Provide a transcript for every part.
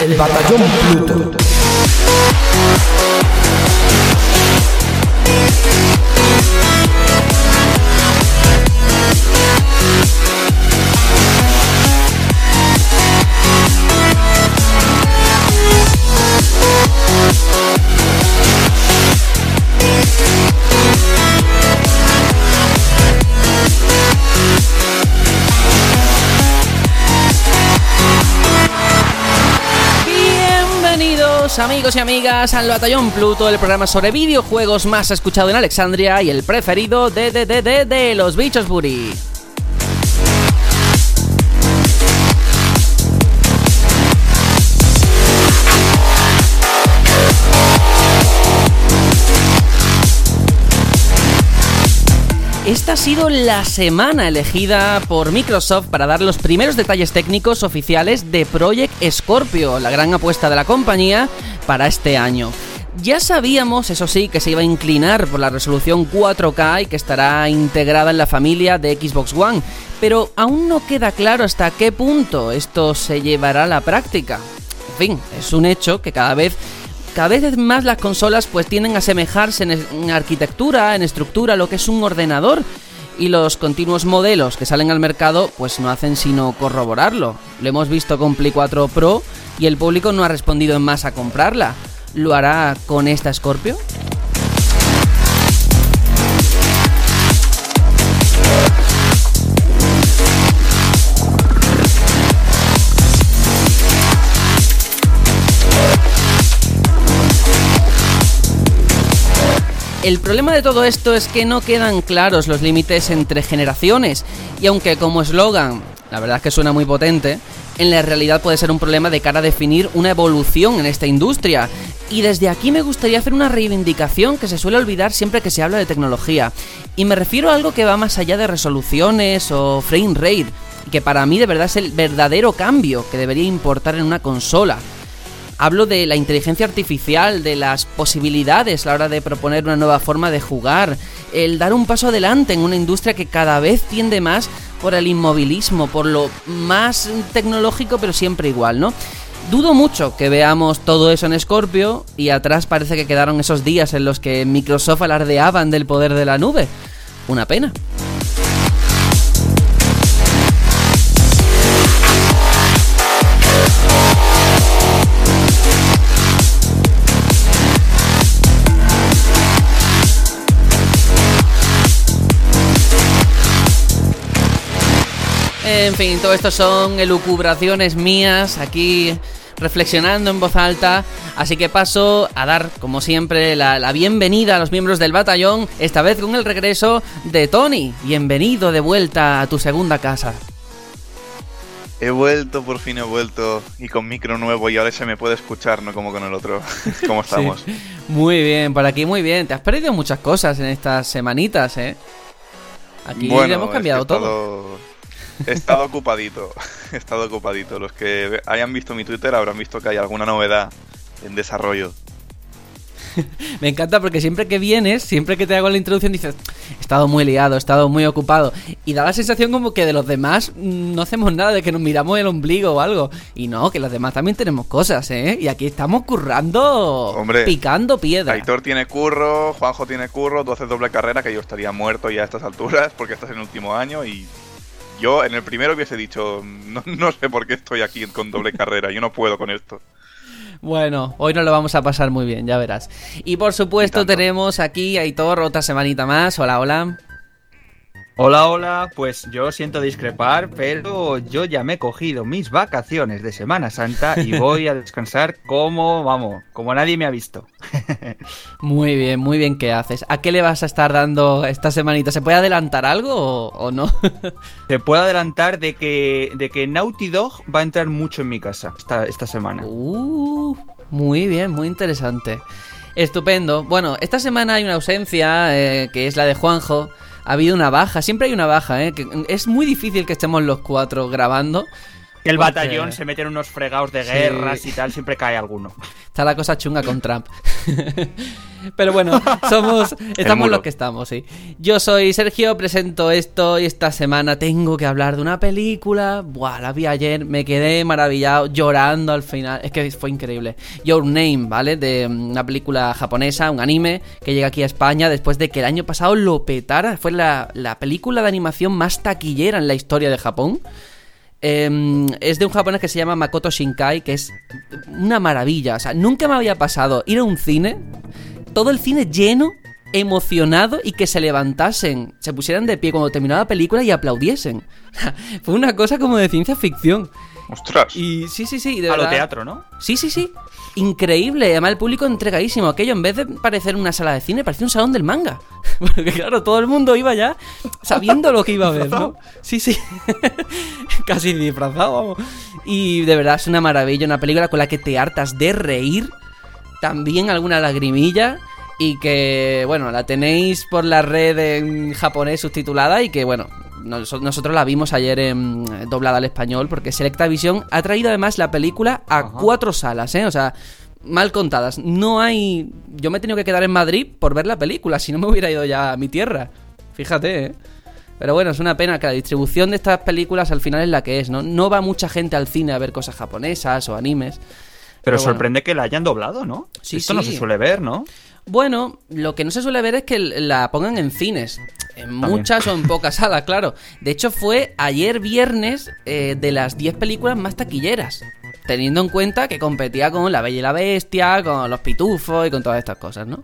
El batallón Pluto. Amigos y amigas al Batallón Pluto, el programa sobre videojuegos más escuchado en Alexandria y el preferido de, de, de, de, de los bichos Buri. Esta ha sido la semana elegida por Microsoft para dar los primeros detalles técnicos oficiales de Project Scorpio, la gran apuesta de la compañía para este año. Ya sabíamos, eso sí, que se iba a inclinar por la resolución 4K y que estará integrada en la familia de Xbox One, pero aún no queda claro hasta qué punto esto se llevará a la práctica. En fin, es un hecho que cada vez cada vez más las consolas pues tienden a asemejarse en, arquitectura, en estructura, lo que es un ordenador. Y los continuos modelos que salen al mercado pues no hacen sino corroborarlo. Lo hemos visto con Play 4 Pro y el público no ha respondido en masa a comprarla. ¿Lo hará con esta Scorpio? El problema de todo esto es que no quedan claros los límites entre generaciones y aunque como eslogan la verdad es que suena muy potente, en la realidad puede ser un problema de cara a definir una evolución en esta industria. Y desde aquí me gustaría hacer una reivindicación que se suele olvidar siempre que se habla de tecnología. Y me refiero a algo que va más allá de resoluciones o frame rate, que para mí de verdad es el verdadero cambio que debería importar en una consola. Hablo de la inteligencia artificial, de las posibilidades a la hora de proponer una nueva forma de jugar, el dar un paso adelante en una industria que cada vez tiende más por el inmovilismo, por lo más tecnológico pero siempre igual, ¿no? Dudo mucho que veamos todo eso en Scorpio y atrás parece que quedaron esos días en los que Microsoft alardeaban del poder de la nube. Una pena. En fin, todo esto son elucubraciones mías aquí reflexionando en voz alta. Así que paso a dar, como siempre, la, la, bienvenida a los miembros del batallón, esta vez con el regreso de Tony. Bienvenido de vuelta a tu segunda casa. He vuelto, por fin he vuelto, y con micro nuevo y ahora se me puede escuchar, no como con el otro. ¿Cómo estamos? Sí. Muy bien, por aquí muy bien. Te has perdido muchas cosas en estas semanitas, ¿eh? Aquí bueno, hemos cambiado es que he todo. Estado... He estado ocupadito, he estado ocupadito. Los que hayan visto mi Twitter habrán visto que hay alguna novedad en desarrollo. Me encanta porque siempre que vienes, siempre que te hago la introducción dices, he estado muy liado, he estado muy ocupado. Y da la sensación como que de los demás no hacemos nada, de que nos miramos el ombligo o algo. Y no, que los demás también tenemos cosas, ¿eh? Y aquí estamos currando, Hombre, picando piedra. Aitor tiene curro, Juanjo tiene curro, tú haces doble carrera, que yo estaría muerto ya a estas alturas porque estás en el último año y yo en el primero hubiese dicho, no, no, sé por qué estoy aquí con doble carrera, yo no puedo con esto. Bueno, hoy nos lo vamos a pasar muy bien, ya verás. Y por supuesto Y tenemos aquí a Aitor otra semanita más. Hola, hola. Hola, hola, pues yo siento discrepar, pero yo ya me he cogido mis vacaciones de Semana Santa y voy a descansar como, vamos, como nadie me ha visto. Muy bien, muy bien que haces. ¿A qué le vas a estar dando esta semanita? ¿Se puede adelantar algo o, o no? Te puedo adelantar de que, de que Naughty Dog va a entrar mucho en mi casa esta, esta semana. Uh, muy bien, muy interesante. Estupendo. Bueno, esta semana hay una ausencia, eh, que es la de Juanjo. Ha habido una baja, siempre hay una baja, ¿eh? Que es muy difícil que estemos los cuatro grabando. Que el batallón se mete en unos fregados de Sí. guerras y tal, siempre cae alguno. Está la cosa chunga con Trump. Pero bueno, somos. Estamos los que estamos, sí. Yo soy Sergio, presento esto y esta semana tengo que hablar de una película. Buah, la vi ayer, me quedé maravillado, llorando al final. Es que fue increíble. Your Name, ¿vale? De mm, una película japonesa, un anime, que llega aquí a España después de que el año pasado lo petara. Fue la, la película de animación más taquillera en la historia de Japón. Eh, es de un japonés que se llama Makoto Shinkai, que es una maravilla. O sea, nunca me había pasado ir a un cine, todo el cine lleno, emocionado y que se levantasen, se pusieran de pie cuando terminaba la película y aplaudiesen. Fue una cosa como de ciencia ficción. ¡Ostras! Y sí, sí, sí, de A lo teatro, ¿no? Sí, sí, sí. Increíble. Además, el público entregadísimo. Aquello, en vez de parecer una sala de cine, parecía un salón del manga. Porque, claro, todo el mundo iba ya sabiendo lo que iba a ver, ¿no? Sí, sí. Casi disfrazado, vamos. Y de verdad es una maravilla, una película con la que te hartas de reír. También alguna lagrimilla. Y que, bueno, la tenéis por la red en japonés subtitulada. Y que, bueno, nosotros la vimos ayer en, eh, doblada al español. Porque Selecta Visión ha traído además la película a Ajá. cuatro salas, ¿eh? O sea, mal contadas. No hay. Yo me he tenido que quedar en Madrid por ver la película. Si no me hubiera ido ya a mi tierra. Fíjate, ¿eh? Pero bueno, es una pena que la distribución de estas películas al final es la que es, ¿no? No va mucha gente al cine a ver cosas japonesas o animes. Pero, bueno. sorprende que la hayan doblado, ¿no? Sí, Esto no se suele ver, ¿no? Bueno, lo que no se suele ver es que la pongan en cines. En muchas o en pocas salas, claro. De hecho, fue ayer viernes eh, de las 10 películas más taquilleras. Teniendo en cuenta que competía con La Bella y la Bestia, con Los Pitufos y con todas estas cosas, ¿no?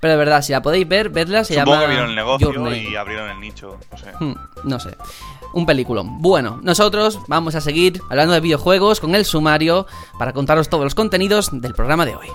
Pero de verdad, si la podéis ver, vedla, se Supongo llama que vieron el negocio y abrieron el nicho. No sé. Hmm, no sé. Un peliculón. Bueno, nosotros vamos a seguir hablando de videojuegos con el sumario para contaros todos los contenidos del programa de hoy.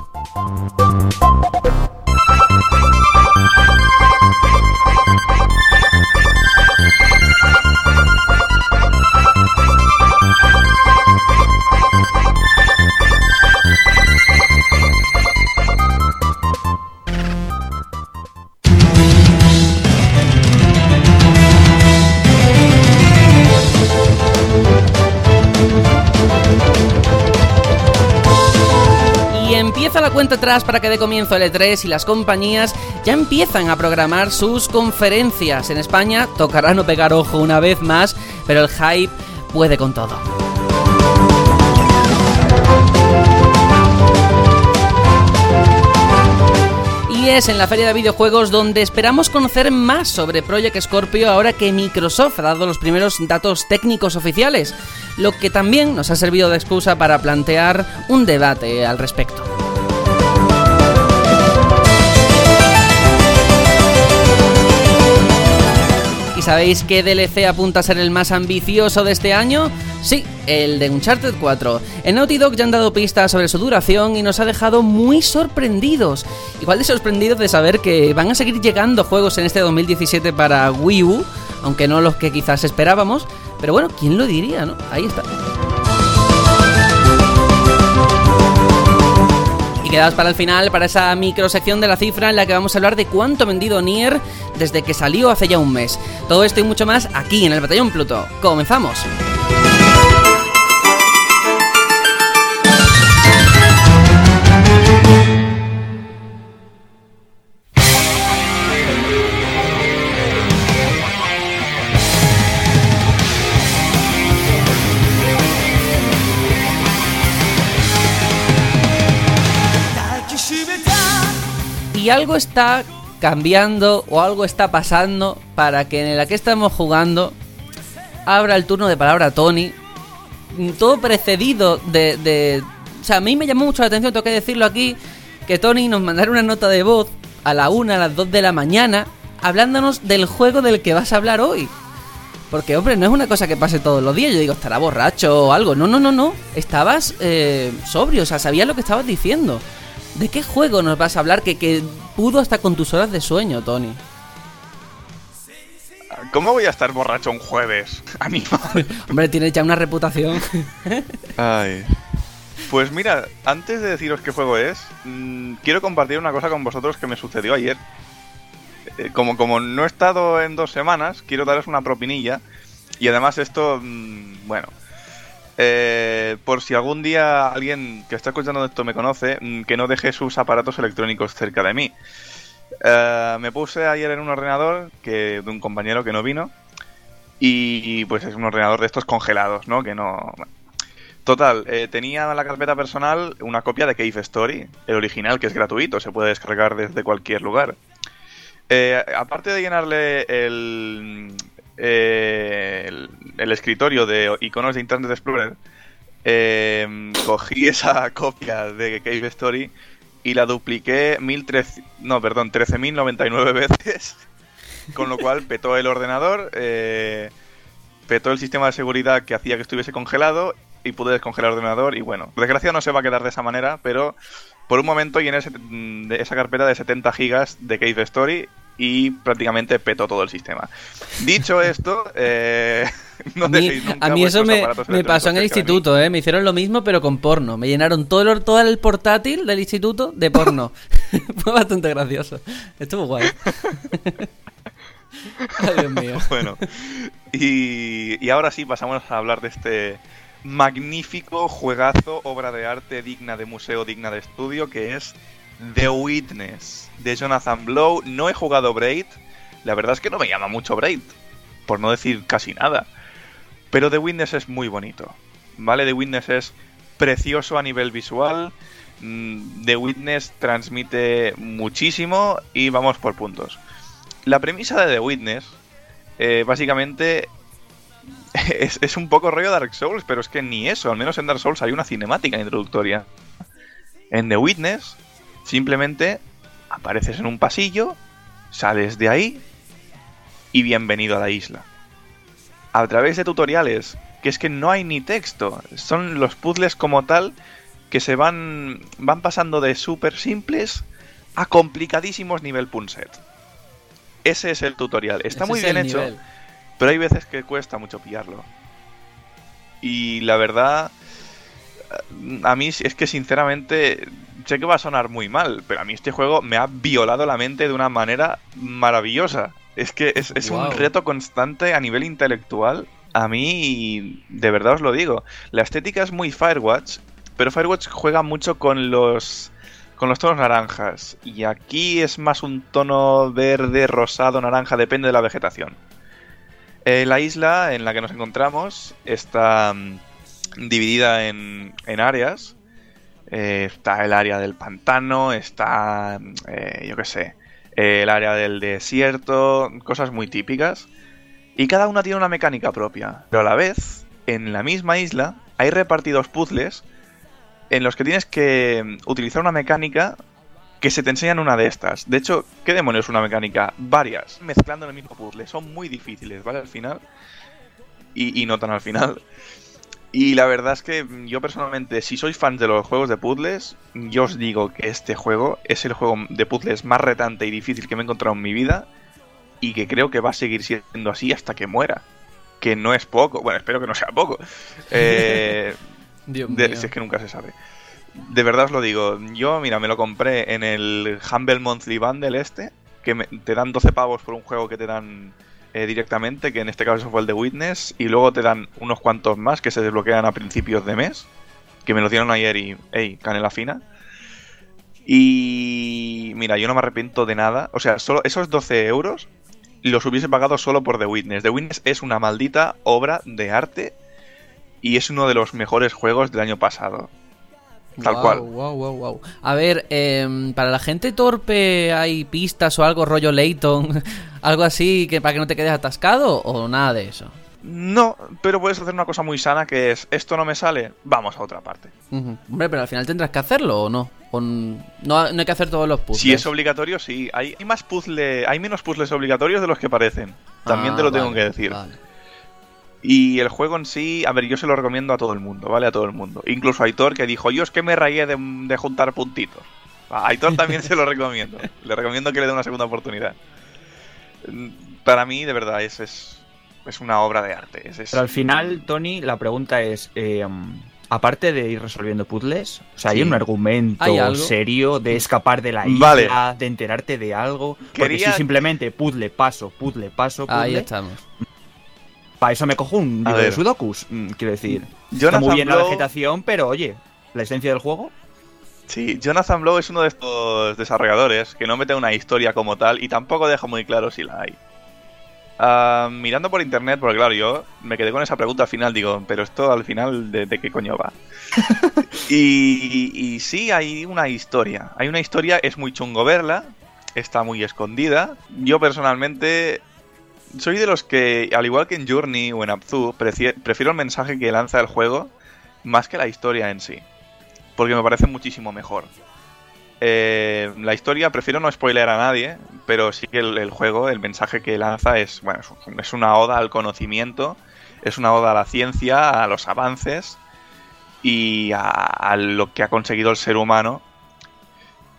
Atrás para que dé comienzo el E3 y las compañías ya empiezan a programar sus conferencias. En España tocará no pegar ojo una vez más, pero el hype puede con todo. Y es en la feria de videojuegos donde esperamos conocer más sobre Project Scorpio ahora que Microsoft ha dado los primeros datos técnicos oficiales, lo que también nos ha servido de excusa para plantear un debate al respecto. Sabéis qué DLC apunta a ser el más ambicioso de este año? Sí, el de Uncharted 4. En Naughty Dog ya han dado pistas sobre su duración y nos ha dejado muy sorprendidos. Igual de sorprendidos de saber que van a seguir llegando juegos en este 2017 para Wii U, aunque no los que quizás esperábamos. Pero bueno, ¿quién lo diría, no? Ahí está. Y quedaos para el final, para esa microsección de la cifra en la que vamos a hablar de cuánto ha vendido Nier desde que salió hace ya un mes. Todo esto y mucho más aquí en el Batallón Pluto. ¡Comenzamos! Y algo está cambiando o algo está pasando para que en la que estamos jugando abra el turno de palabra Tony. Mm, Todo precedido de, de... O sea, a mí me llamó mucho la atención, tengo que decirlo aquí, que Tony nos mandara una nota de voz a la 1, a las 2 de la mañana, hablándonos del juego del que vas a hablar hoy. Porque, hombre, no es una cosa que pase todos los días. Yo digo, estará borracho o algo. No, no, no, no. Estabas eh, sobrio, o sea, sabías lo que estabas diciendo. ¿De qué juego nos vas a hablar que, que pudo hasta con tus horas de sueño, Tony? ¿Cómo voy a estar borracho un jueves? Animal. Hombre, tienes ya una reputación. Ay. Pues mira, antes de deciros qué juego es, mm, quiero compartir una cosa con vosotros que me sucedió ayer. Eh, como, como no he estado en dos semanas, quiero daros una propinilla. Y además esto, mm, bueno, Eh, por si algún día alguien que está escuchando esto me conoce, mm, que no deje sus aparatos electrónicos cerca de mí. Eh, me puse ayer en un ordenador que, de un compañero que no vino. Y pues es un ordenador de estos congelados, ¿no? Que no. Total, eh, tenía en la carpeta personal una copia de Cave Story, el original, que es gratuito, se puede descargar desde cualquier lugar. Eh, aparte de llenarle el, eh, el, escritorio de iconos de Internet Explorer, eh, cogí esa copia de Cave Story y la dupliqué 1013, no, perdón, 13.099 veces, con lo cual petó el ordenador, eh, petó el sistema de seguridad que hacía que estuviese congelado y pude descongelar el ordenador y bueno, por desgracia no se va a quedar de esa manera, pero por un momento ese- de esa carpeta de 70 gigas de Cave Story y prácticamente petó todo el sistema. Dicho esto, eh, no A mí, dejéis nunca a mí eso me, pasó en el instituto, ¿eh? Me hicieron lo mismo, pero con porno. Me llenaron todo el, todo el portátil del instituto de porno. Fue bastante gracioso. Estuvo guay. Ay, Dios mío. Bueno, y, y ahora sí pasamos a hablar de este magnífico juegazo, obra de arte digna de museo, digna de estudio, que es The Witness, de Jonathan Blow. No he jugado Braid, la verdad es que no me llama mucho Braid, por no decir casi nada. Pero The Witness es muy bonito, ¿vale? The Witness es precioso a nivel visual. mm, The Witness transmite muchísimo y vamos por puntos. La premisa de The Witness, eh, básicamente, es, es un poco rollo Dark Souls, pero es que ni eso, al menos en Dark Souls hay una cinemática introductoria. En The Witness, simplemente apareces en un pasillo, sales de ahí y bienvenido a la isla. A través de tutoriales, que es que no hay ni texto, son los puzzles como tal que se van, van pasando de súper simples a complicadísimos nivel Punset. Ese es el tutorial. Está Ese muy es bien hecho, nivel. pero hay veces que cuesta mucho pillarlo. Y la verdad, a mí es que sinceramente, sé que va a sonar muy mal, pero a mí este juego me ha violado la mente de una manera maravillosa. Es que es, un reto constante a nivel intelectual. A mí, de verdad os lo digo, la estética es muy Firewatch, pero Firewatch juega mucho con los con los tonos naranjas y aquí es más un tono verde, rosado, naranja, depende de la vegetación. Eh, la isla en la que nos encontramos está mm, dividida en, en áreas. Eh, está el área del pantano, está, eh, yo qué sé, el área del desierto, cosas muy típicas. Y cada una tiene una mecánica propia. Pero a la vez, en la misma isla, hay repartidos puzzles en los que tienes que utilizar una mecánica que se te enseñan una de estas. De hecho, ¿qué demonios es una mecánica? Varias. Mezclando en el mismo puzzle. Son muy difíciles, ¿vale? Al final. Y, y no tan al final. Y la verdad es que yo personalmente, si sois fans de los juegos de puzzles, yo os digo que este juego es el juego de puzzles más retante y difícil que me he encontrado en mi vida. Y que creo que va a seguir siendo así hasta que muera. Que no es poco. Bueno, espero que no sea poco. Eh, Dios de- mío. si es que nunca se sabe. De verdad os lo digo. Yo, mira, me lo compré en el Humble Monthly Bundle este, que me- te dan 12 pavos por un juego que te dan eh, directamente, que en este caso fue el de Witness, y luego te dan unos cuantos más que se desbloquean a principios de mes, que me lo dieron ayer y, hey, canela fina. Y mira, yo no me arrepiento de nada. O sea, solo esos 12 euros los hubiese pagado solo por The Witness. The Witness es una maldita obra de arte y es uno de los mejores juegos del año pasado. Tal cual. A ver, em, para la gente torpe hay pistas o algo rollo Layton, algo así que para que no te quedes atascado o nada de eso. No, pero puedes hacer una cosa muy sana que es, esto no me sale, vamos a otra parte. Hombre, pero al final tendrás que hacerlo o no. O no, no hay que hacer todos los puzzles. Si es obligatorio, sí. Hay, hay más puzzle, hay menos puzzles obligatorios de los que parecen. También Ah, te lo tengo vale, que decir. vale. Y el juego en sí, a ver, yo se lo recomiendo a todo el mundo, ¿vale? A todo el mundo. Incluso a Aitor que dijo, yo es que me rayé de, de juntar puntitos. A Aitor también se lo recomiendo. Le recomiendo que le dé una segunda oportunidad. Mm, Para mí, de verdad, es, es, es una obra de arte. Es, es- Pero al final, Tony, la pregunta es, eh, aparte de ir resolviendo puzzles, o sea, hay Sí. un argumento serio de escapar de la isla, Vale. de enterarte de algo. Porque Quería- si simplemente puzzle, paso, puzzle, paso, puzzle, Ahí estamos. Para eso me cojo un libro de sudokus, mm, quiero decir. Está Jonathan muy bien la vegetación, pero oye, la esencia del juego. Sí, Jonathan Blow es uno de estos desarrolladores que no mete una historia como tal y tampoco deja muy claro si la hay. Ah, mirando por internet, porque claro, yo me quedé con esa pregunta al final, digo, pero esto al final, ¿de, de qué coño va? y, y sí, hay una historia. Hay una historia, es muy chungo verla, está muy escondida. Yo personalmente soy de los que, al igual que en Journey o en Abzu, prefiero el mensaje que lanza el juego más que la historia en sí porque me parece muchísimo mejor. Eh, la historia, prefiero no spoiler a nadie, pero sí que el, juego, el mensaje que lanza es, bueno, es un- es una oda al conocimiento, es una oda a la ciencia, a los avances y a, a lo que ha conseguido el ser humano.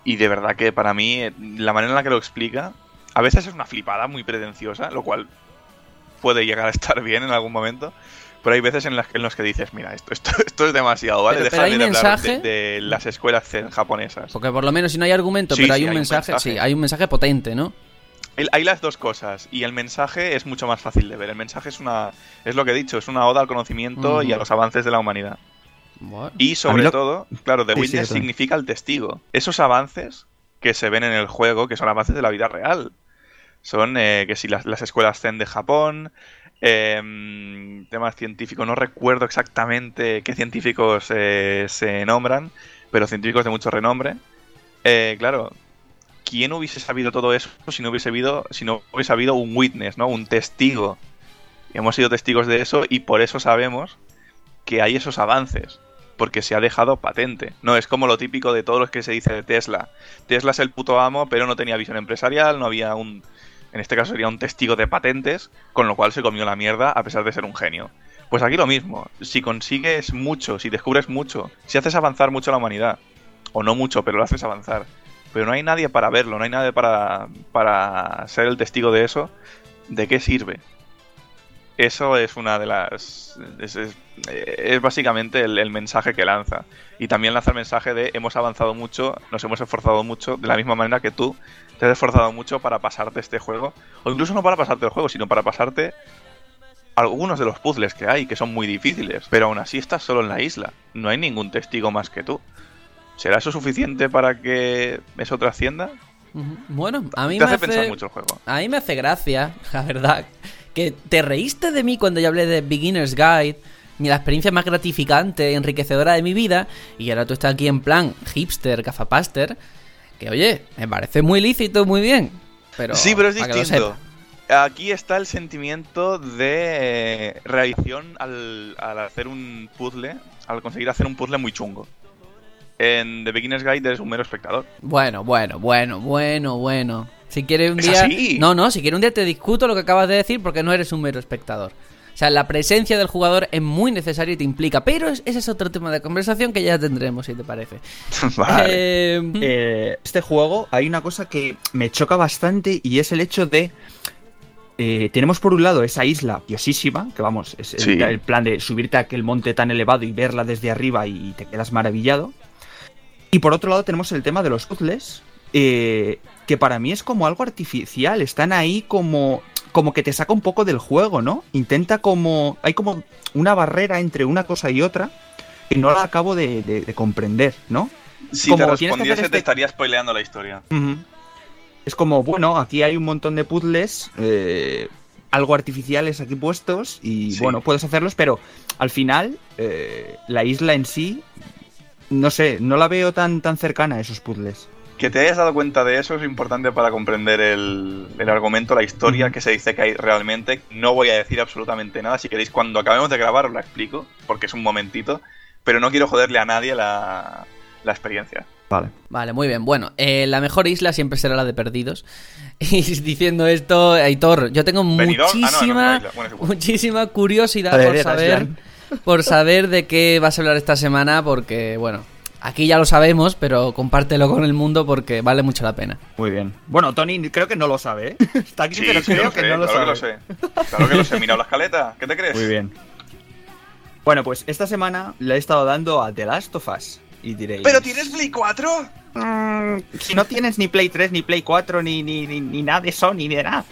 Y de verdad que para mí, eh, la manera en la que lo explica, a veces es una flipada muy pretenciosa, lo cual puede llegar a estar bien en algún momento. Pero hay veces en las, en los que dices, mira, esto, esto, esto es demasiado, ¿vale? Pero- de hablar mensaje. de, de las escuelas japonesas. Porque por lo menos si no hay argumento, Sí, pero hay sí, un hay un mensaje, sí, hay un mensaje potente, ¿no? El- Hay las dos cosas y el mensaje es mucho más fácil de ver. El mensaje es una, es lo que he dicho, es una oda al conocimiento y a los avances de la humanidad. Y sobre lo- todo, claro, The Sí, Witness significa el testigo. Esos avances que se ven en el juego, que son avances de la vida real. Son eh, que si las, las escuelas Zen de Japón, em, temas científicos, no recuerdo exactamente qué científicos eh, se nombran, pero científicos de mucho renombre. Eh, claro, ¿quién hubiese sabido todo eso si no hubiese habido, si no hubiese habido un witness, ¿no? Un testigo. Hemos sido testigos de eso y por eso sabemos que hay esos avances. Porque se ha dejado patente. No es como lo típico de todos los que se dice de Tesla. Tesla es el puto amo, pero no tenía visión empresarial, no había un. En este caso sería un testigo de patentes, con lo cual se comió la mierda a pesar de ser un genio. Pues aquí lo mismo. Si consigues mucho, si descubres mucho, si haces avanzar mucho a la humanidad, o no mucho, pero lo haces avanzar, pero no hay nadie para verlo, no hay nadie para, para ser el testigo de eso, ¿de qué sirve? Eso es una de las. Es, es- es básicamente el, el mensaje que lanza. Y también lanza el mensaje de hemos avanzado mucho, nos hemos esforzado mucho, de la misma manera que tú te has esforzado mucho para pasarte este juego. O incluso no para pasarte el juego, sino para pasarte algunos de los puzzles que hay, que son muy difíciles. Pero aún así estás solo en la isla. No hay ningún testigo más que tú. ¿Será eso suficiente para que eso trascienda? Bueno, a mí Te me hace pensar hace, mucho el juego. a mí me hace gracia, la verdad, que te reíste de mí cuando yo hablé de Beginner's Guide, ni la experiencia más gratificante, enriquecedora de mi vida, y ahora tú estás aquí en plan hipster, gafapaster, que oye, me parece muy lícito, muy bien. Pero, sí, pero es distinto. Aquí está el sentimiento de eh, reacción al, al hacer un puzzle, al conseguir hacer un puzzle muy chungo. En The Beginner's Guide eres un mero espectador. Bueno, bueno, bueno, bueno, bueno. Si quieres un Es día. así. No, no, si quieres un día te discuto lo que acabas de decir porque no eres un mero espectador. O sea, la presencia del jugador es muy necesaria y te implica. Pero es- ese es otro tema de conversación que ya tendremos, si te parece. vale. Eh, Eh, este juego hay una cosa que me choca bastante y es el hecho de... eh, tenemos por un lado esa isla piosísima, que vamos, es el, Sí. el plan de subirte a aquel monte tan elevado y verla desde arriba y te quedas maravillado. Y por otro lado tenemos el tema de los puzzles, eh, que para mí es como algo artificial, están ahí como, como que te saca un poco del juego, ¿no? Intenta como... Hay como una barrera entre una cosa y otra que no la acabo de, de- de comprender, ¿no? si como te respondiese te este- estaría spoileando la historia. Es como, bueno, aquí hay un montón de puzzles, eh, algo artificiales aquí puestos, y Sí. bueno, puedes hacerlos, pero al final, eh, la isla en sí, no sé, no la veo tan, tan cercana a esos puzzles. Que te hayas dado cuenta de eso es importante para comprender el, el argumento, la historia que se dice que hay realmente. No voy a decir absolutamente nada. Si queréis, cuando acabemos de grabar os la explico, porque es un momentito. Pero no quiero joderle a nadie la, la experiencia. Vale. Vale, muy bien. Bueno, eh, la mejor isla siempre será la de Perdidos. Y diciendo esto, Aitor, yo tengo Benidorm- ah, no, no, muchísima. Bueno, muchísima curiosidad por saber, por saber de qué vas a hablar esta semana, porque, bueno, aquí ya lo sabemos, pero compártelo con el mundo porque vale mucho la pena. Muy bien. Bueno, Tony creo que no lo sabe, ¿eh? Está aquí, Sí, pero sí, creo lo que sé, no lo claro sabe. que lo sé. Claro que lo sé. Mira la escaleta. ¿Qué te crees? Muy bien. Bueno, pues esta semana le he estado dando a The Last of Us. Y diréis... ¿Pero tienes Play 4? Mm, si no tienes ni Play 3, ni Play 4, ni, ni, ni, ni nada de Sony, ni de nada.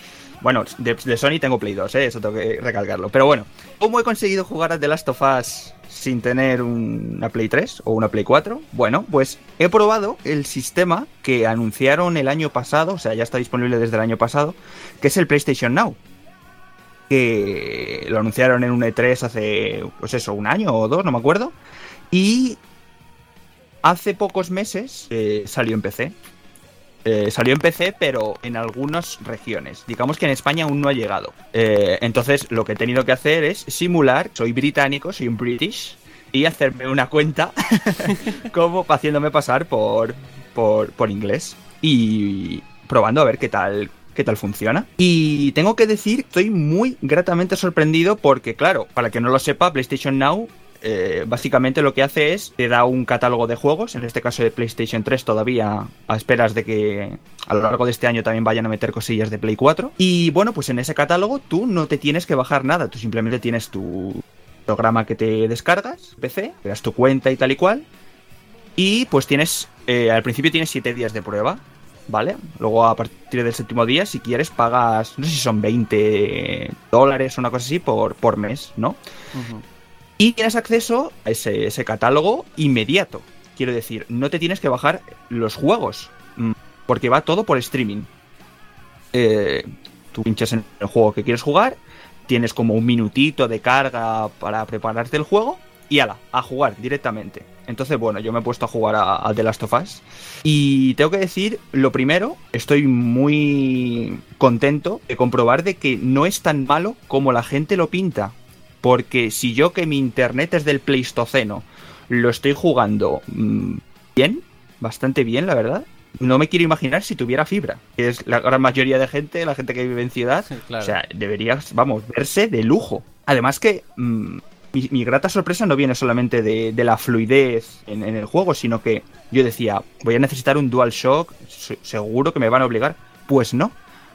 Bueno, de, Sony tengo Play 2, ¿eh? eso tengo que recalcarlo. Pero bueno, ¿cómo he conseguido jugar a The Last of Us sin tener una Play 3 o una Play 4? Bueno, pues he probado el sistema que anunciaron el año pasado, o sea, ya está disponible desde el año pasado, que es el PlayStation Now. Que lo anunciaron en un E3 hace, pues eso, un año o dos, no me acuerdo. Y hace pocos meses eh, salió en PC. Eh, salió en PC, pero en algunas regiones. Digamos que en España aún no ha llegado. Eh, entonces, lo que he tenido que hacer es simular, soy británico, soy un British, y hacerme una cuenta como haciéndome pasar por, por, por inglés. Y probando a ver qué tal, qué tal funciona. Y tengo que decir, estoy muy gratamente sorprendido porque, claro, para que no lo sepa, PlayStation Now eh, básicamente lo que hace es te da un catálogo de juegos, en este caso de PlayStation 3 todavía a esperas de que a lo largo de este año también vayan a meter cosillas de Play 4. Y bueno, pues en ese catálogo tú no te tienes que bajar nada, tú simplemente tienes tu programa que te descargas, PC, das tu cuenta y tal y cual. Y pues tienes, eh, al principio tienes 7 días de prueba, ¿vale? Luego a partir del séptimo día, si quieres, pagas, no sé si son 20 dólares o una cosa así por, por mes, ¿no? Ujú. Y tienes acceso a ese, ese catálogo inmediato. Quiero decir, no te tienes que bajar los juegos, mm, porque va todo por streaming. Eh, tú pinchas en el juego que quieres jugar, tienes como un minutito de carga para prepararte el juego y ala, a jugar directamente. Entonces, bueno, yo me he puesto a jugar a, a The Last of Us. Y tengo que decir, lo primero, estoy muy contento de comprobar de que no es tan malo como la gente lo pinta. Porque si yo que mi internet es del Pleistoceno lo estoy jugando mm, bien, bastante bien, la verdad. No me quiero imaginar si tuviera fibra, que es la gran mayoría de gente, la gente que vive en ciudad. Claro. O sea, debería, vamos, verse de lujo. Además que mm, mi, mi grata sorpresa no viene solamente de, de la fluidez en, en el juego, sino que yo decía, voy a necesitar un DualShock, se- seguro que me van a obligar. Pues no.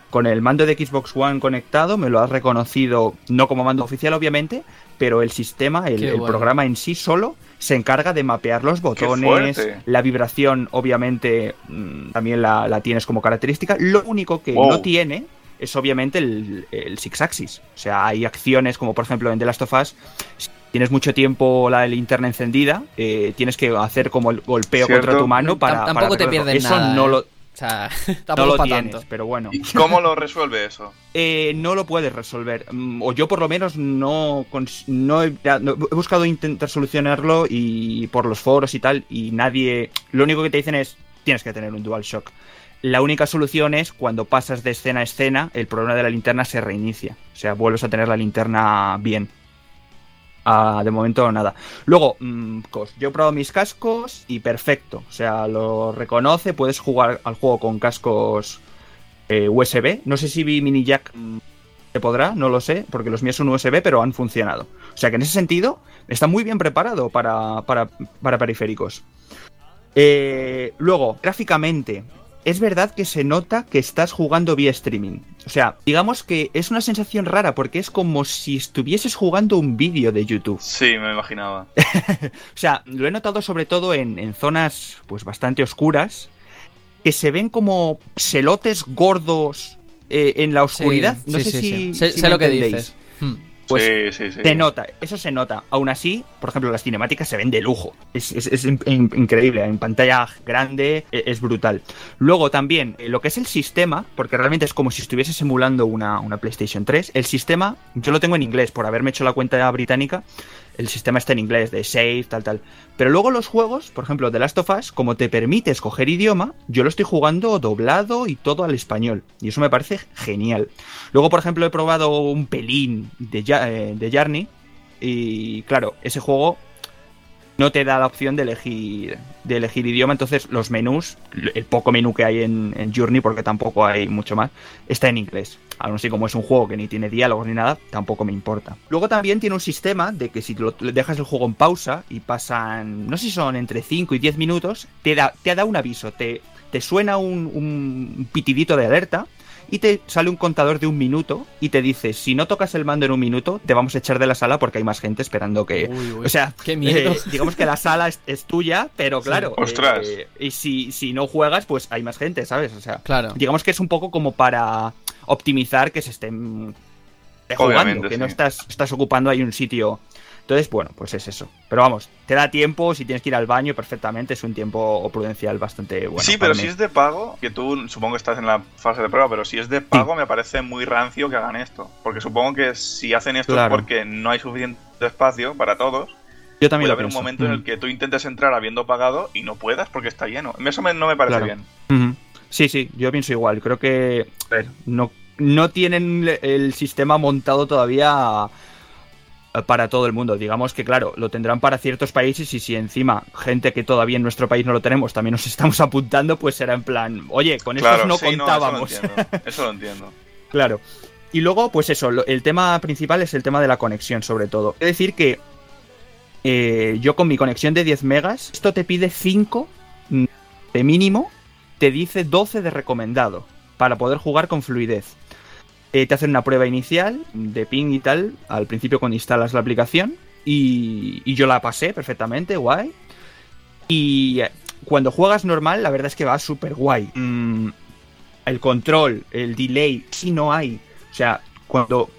Con el mando de Xbox One conectado me lo has reconocido, no como mando oficial obviamente, pero el sistema, el, programa en sí solo, se encarga de mapear los botones, la vibración obviamente mm, también la, la tienes como característica. Lo único que Wow. no tiene es obviamente el, el Six Axis. O sea, hay acciones como por ejemplo en The Last of Us, si tienes mucho tiempo la linterna encendida, eh, tienes que hacer como el golpeo Cierto. contra tu mano para... Tam- tampoco para te pierdes Eso nada. no ¿eh? lo, O sea, no tampoco lo para tienes, tanto. pero bueno. ¿Y cómo lo resuelve eso? Eh, no lo puedes resolver. Mm, O yo por lo menos no, no, he, no- buscado intentar solucionarlo y por los foros y tal, y nadie... Lo único que te dicen es, tienes que tener un DualShock. La única solución es cuando pasas de escena a escena, el problema de la linterna se reinicia. O sea, vuelves a tener la linterna bien. De momento nada. Luego, mm, yo he probado mis cascos y perfecto. O sea, lo reconoce, puedes jugar al juego con cascos eh, USB. No sé si vi mini jack mm, se podrá, no lo sé, porque los míos son USB, pero han funcionado. O sea que en ese sentido está muy bien preparado para, para, para periféricos. Eh, luego, gráficamente, es verdad que se nota que estás jugando vía streaming. O sea, digamos que es una sensación rara porque es como si estuvieses jugando un vídeo de YouTube. Sí, me imaginaba. O sea, lo he notado sobre todo en, en zonas pues bastante oscuras, que se ven como celotes gordos eh, en la oscuridad. Sí, no sí, sé sí, si, sí. Sé, si sé me lo que dices. Hmm. Pues sí, sí, sí. Se nota, eso se nota. Aún así, por ejemplo, las cinemáticas se ven de lujo. Es, es- es in- in- increíble. En pantalla grande e- es, brutal. Luego también, eh, lo que es el sistema, porque realmente es como si estuviese simulando una, una PlayStation 3. El sistema, yo lo tengo en inglés por haberme hecho la cuenta británica. El sistema está en inglés, de save, tal, tal. Pero luego los juegos, por ejemplo, The Last of Us, como te permite escoger idioma, yo lo estoy jugando doblado y todo al español. Y eso me parece genial. Luego, por ejemplo, he probado un pelín de, eh, Journey. Y claro, ese juego no te da la opción de elegir, de elegir idioma. Entonces, los menús, el poco menú que hay en Journey, porque tampoco hay mucho más, está en inglés. Aún así, como es un juego que ni tiene diálogos ni nada, tampoco me importa. Luego también tiene un sistema de que si lo, dejas el juego en pausa y pasan, no sé si son entre 5 y 10 minutos, te da, te da un aviso, te, te suena un, un pitidito de alerta y te sale un contador de un minuto y te dice, si no tocas el mando en un minuto, te vamos a echar de la sala porque hay más gente esperando que... Uy, uy, o sea, qué miedo. eh, digamos que la sala es, es tuya, pero claro... Ostras. eh, y si, si no juegas, pues hay más gente, ¿sabes? O sea, Claro. digamos que es un poco como para optimizar que se estén eh, jugando, Obviamente, que no estás, estás ocupando ahí un sitio. Entonces, bueno, pues es eso. Pero vamos, te da tiempo, si tienes que ir al baño perfectamente, es un tiempo prudencial bastante bueno. sí, pero si es de pago, que tú supongo que estás en la fase de prueba, pero si es de pago me parece muy rancio que hagan esto. Porque supongo que si hacen esto Claro. es porque no hay suficiente espacio para todos. Yo también Puede lo haber un momento en el Mm. que tú intentes entrar habiendo pagado y no puedas porque está lleno. Eso me- no me parece Claro. bien. Sí, sí, yo pienso igual. Creo que a no, no tienen el sistema montado todavía eh, para todo el mundo. Digamos que, claro, lo tendrán para ciertos países y si encima gente que todavía en nuestro país no lo tenemos también nos estamos apuntando, pues será en plan, oye, con estos Claro, no sí, contábamos. eso, lo entiendo, eso lo entiendo. Claro. Y luego, pues eso, el tema principal es el tema de la conexión, sobre todo. Es decir, que eh, yo con mi conexión de 10 megas, esto te pide 5 mm, de mínimo, te dice 12 de recomendado, para poder jugar con fluidez. Eh, te hacen una prueba inicial de ping y tal, al principio cuando instalas la aplicación, y, y yo la pasé perfectamente, guay. Y eh, cuando juegas normal, la verdad es que va súper guay. Mm, el control, el delay, si no hay. O sea, cuando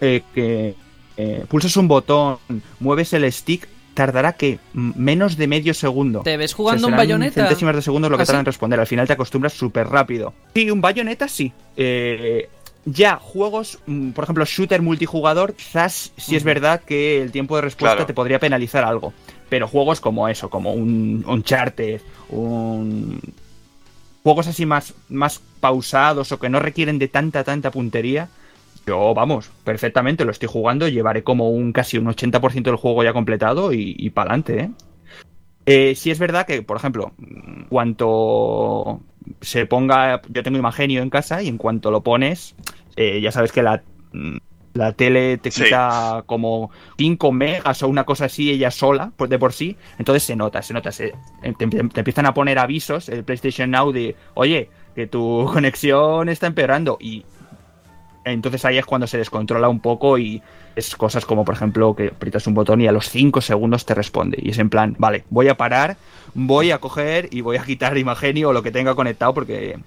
eh, que, eh, pulsas un botón, mueves el stick, tardará que menos de medio segundo. ¿Te ves O sea, jugando un bayoneta? centésimas de segundos lo que ¿Ah, tardan sí? en responder. Al final te acostumbras súper rápido. Sí, un bayoneta sí. Eh, ya, juegos, mm, por ejemplo, shooter multijugador, quizás sí es verdad que el tiempo de respuesta Claro. te podría penalizar algo. Pero juegos como eso, como un Uncharted, un... Juegos así más, más pausados o que no requieren de tanta, tanta puntería, yo, vamos, perfectamente lo estoy jugando, llevaré como un casi un 80% del juego ya completado y, y para adelante, ¿eh? Eh, sí es verdad que, por ejemplo, cuanto se ponga, yo tengo Imagenio en casa y en cuanto lo pones, eh, ya sabes que la, la tele te Sí. quita como 5 megas o una cosa así ella sola, pues de por sí, entonces se nota, se nota, se- te, te empiezan a poner avisos, el PlayStation Now de, oye, que tu conexión está empeorando y entonces ahí es cuando se descontrola un poco y es cosas como, por ejemplo, que aprietas un botón y a los 5 segundos te responde. Y es en plan, vale, voy a parar, voy a coger y voy a quitar Imagenio o lo que tenga conectado porque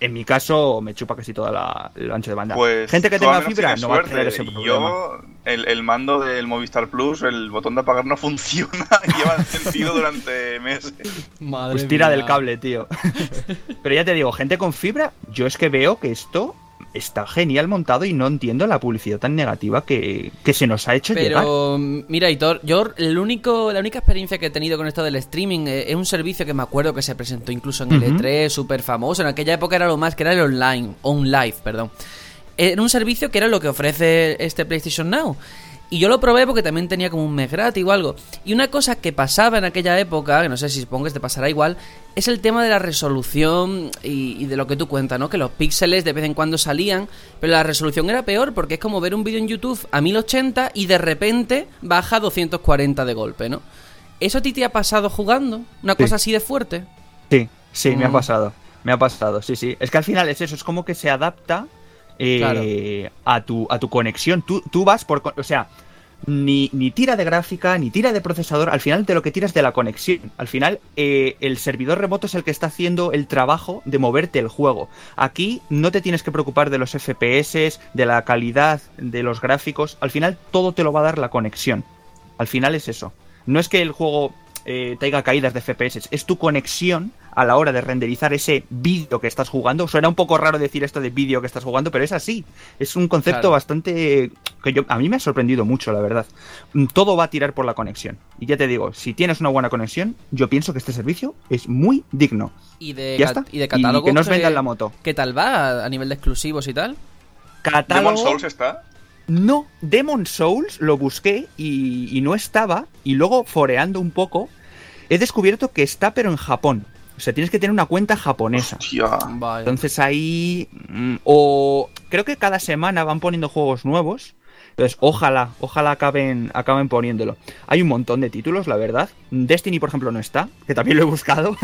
en mi caso me chupa casi toda la, el ancho de banda. Pues Gente que tenga fibra no va a tener ese problema. Yo, el, el mando del Movistar Plus, el botón de apagar no funciona y lleva encendido durante meses. Madre Pues tira mía. del cable, tío. Pero ya te digo, gente con fibra, yo es que veo que esto está genial montado y no entiendo la publicidad tan negativa que, que se nos ha hecho llegar. Pero mm, mira, Hitor, yo el único, la única experiencia que he tenido con esto del streaming eh, es un servicio que me acuerdo que se presentó incluso en el Ujú. E3, súper famoso. En aquella época era lo más, que era el online, on live, perdón. Era un servicio que era lo que ofrece este PlayStation Now. Y yo lo probé porque también tenía como un mes gratis o algo. Y una cosa que pasaba en aquella época, que no sé si supongo que te pasará igual, es el tema de la resolución y, y de lo que tú cuentas, ¿no? Que los píxeles de vez en cuando salían, pero la resolución era peor porque es como ver un vídeo en YouTube a 1080 y de repente baja a 240 de golpe, ¿no? ¿Eso a ti te ha pasado jugando? ¿Una Sí. cosa así de fuerte? Sí, sí, me ha Mm. pasado. Me ha pasado, sí, sí. Es que al final es eso, es como que se adapta eh, a, tu, a tu conexión. Tú, tú vas por... O sea, ni, ni tira de gráfica, ni tira de procesador. Al final de lo que tiras de la conexión. Al final eh, el servidor remoto es el que está haciendo el trabajo de moverte el juego. Aquí no te tienes que preocupar de los FPS, de la calidad de los gráficos. Al final todo te lo va a dar la conexión. Al final es eso. No es que el juego eh, tenga caídas de FPS, es tu conexión a la hora de renderizar ese vídeo que estás jugando. Suena un poco raro decir esto de vídeo que estás jugando, pero es así. Es un concepto Claro. bastante que yo a mí me ha sorprendido mucho, la verdad. Mm, Todo va a tirar por la conexión. Y ya te digo, si tienes una buena conexión, yo pienso que este servicio es muy digno. Y de, Ya está. y de catálogo. que nos vendan la moto. ¿Qué tal va a nivel de exclusivos y tal? Catálogo. Demon Souls está. No, Demon Souls lo busqué y, y no estaba. Y luego, foreando un poco, he descubierto que está, pero en Japón. O sea, tienes que tener una cuenta japonesa. Hostia. Vale. Entonces ahí. mm, O. Creo que cada semana van poniendo juegos nuevos. Entonces, ojalá, ojalá acaben, acaben poniéndolo. Hay un montón de títulos, la verdad. Destiny, por ejemplo, no está, que también lo he buscado.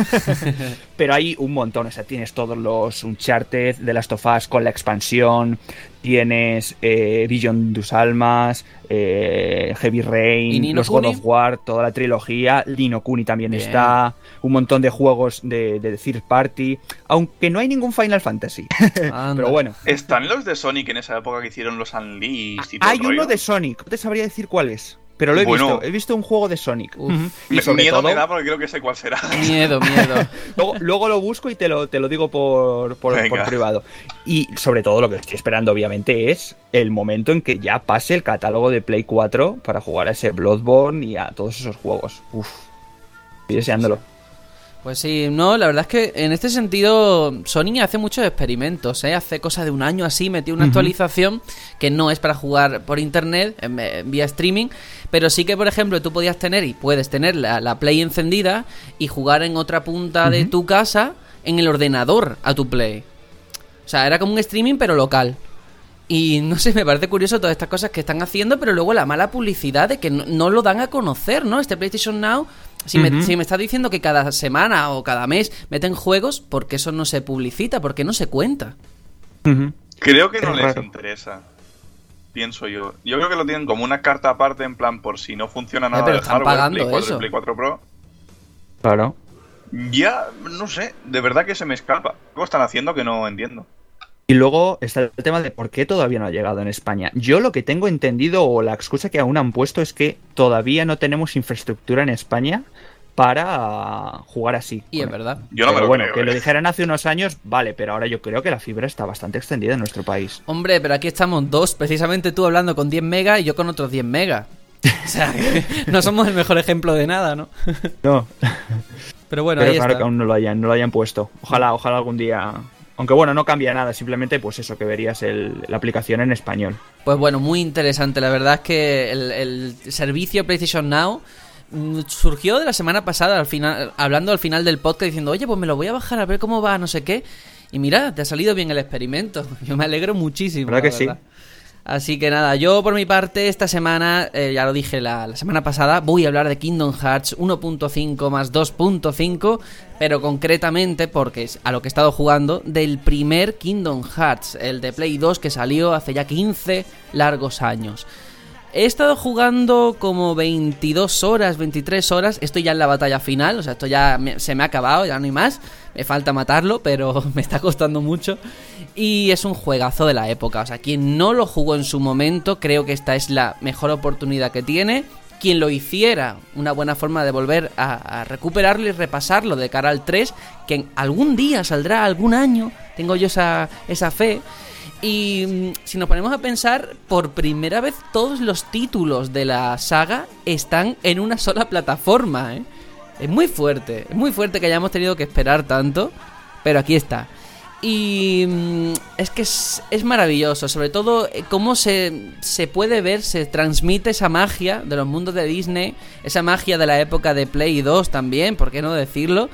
Pero hay un montón. O sea, tienes todos los Uncharted, The Last of Us con la expansión. Tienes eh, Vision Dus Almas, eh, Heavy Rain, los God of War, toda la trilogía. Lino Kuni también está. Un montón de juegos de, de Third Party. Aunque no hay ningún Final Fantasy. Pero bueno. ¿Están los de Sonic en esa época que hicieron los Unleashed y todo Hay uno de Sonic, no te sabría decir cuál es. Pero lo he visto, he visto un juego de Sonic. Y sobre miedo me da porque creo que sé cuál será. Miedo, miedo. luego, lo busco y te lo, te lo digo por, por, privado. Y sobre todo lo que estoy esperando, obviamente, es el momento en que ya pase el catálogo de Play 4 para jugar a ese Bloodborne y a todos esos juegos. Uf. Estoy deseándolo. Pues sí, no, la verdad es que en este sentido Sony hace muchos experimentos, ¿eh? Hace cosa de un año así, metió una actualización que no es para jugar por internet, vía streaming, pero sí que, por ejemplo, tú podías tener y puedes tener la, Play encendida y jugar en otra punta de tu casa en el ordenador a tu Play. O sea, era como un streaming pero local. Y no sé, me parece curioso todas estas cosas que están haciendo, pero luego la mala publicidad de que no, lo dan a conocer, ¿no? Este PlayStation Now, si, me, si me está diciendo que cada semana o cada mes meten juegos, ¿por qué eso no se publicita? ¿Por qué no se cuenta? Creo que no les interesa. Pienso yo. Yo creo que lo tienen como una carta aparte, en plan, por si no funciona nada pero están pagando eso. Play 4 Pro. Claro. Ya, no sé, de verdad que se me escapa. ¿Cómo están haciendo que no entiendo? Y luego está el tema de por qué todavía no ha llegado en España. Yo lo que tengo entendido o la excusa que aún han puesto es que todavía no tenemos infraestructura en España para jugar así. Y es verdad. Yo no me lo bueno, creo, que eh. lo dijeran hace unos años, vale, pero ahora yo creo que la fibra está bastante extendida en nuestro país. Hombre, pero aquí estamos dos, precisamente tú hablando con 10 megas y yo con otros 10 megas. O sea, no somos el mejor ejemplo de nada, ¿no? No. Pero bueno, pero ahí claro está. que aún no lo hayan, no lo hayan puesto. Ojalá, ojalá algún día aunque bueno, no cambia nada, simplemente pues eso, que verías la aplicación en español. Pues bueno, muy interesante. La verdad es que el, servicio PlayStation Now mm, surgió de la semana pasada, al final, hablando al final del podcast, diciendo, oye, pues me lo voy a bajar a ver cómo va, no sé qué. Y mira, te ha salido bien el experimento. Yo me alegro muchísimo. ¿Verdad que sí? Así que nada, yo por mi parte esta semana, eh, ya lo dije la, semana pasada, voy a hablar de Kingdom Hearts 1.5 más 2.5, pero concretamente porque es a lo que he estado jugando del primer Kingdom Hearts, el de Play 2 que salió hace ya 15 largos años. He estado jugando como 22 horas, 23 horas. Estoy ya en la batalla final, o sea, esto ya se me ha acabado, ya no hay más. Me falta matarlo, pero me está costando mucho. Y es un juegazo de la época. O sea, quien no lo jugó en su momento, creo que esta es la mejor oportunidad que tiene. Quien lo hiciera, una buena forma de volver a, recuperarlo y repasarlo de cara al 3, que algún día saldrá, algún año. Tengo yo esa, esa fe. Y mm, si nos ponemos a pensar, por primera vez todos los títulos de la saga están en una sola plataforma. ¿eh? Es muy fuerte, es muy fuerte que hayamos tenido que esperar tanto, pero aquí está. Y mm, es que es, maravilloso, sobre todo eh, cómo se, se puede ver, se transmite esa magia de los mundos de Disney, esa magia de la época de Play 2 también, ¿por qué no decirlo?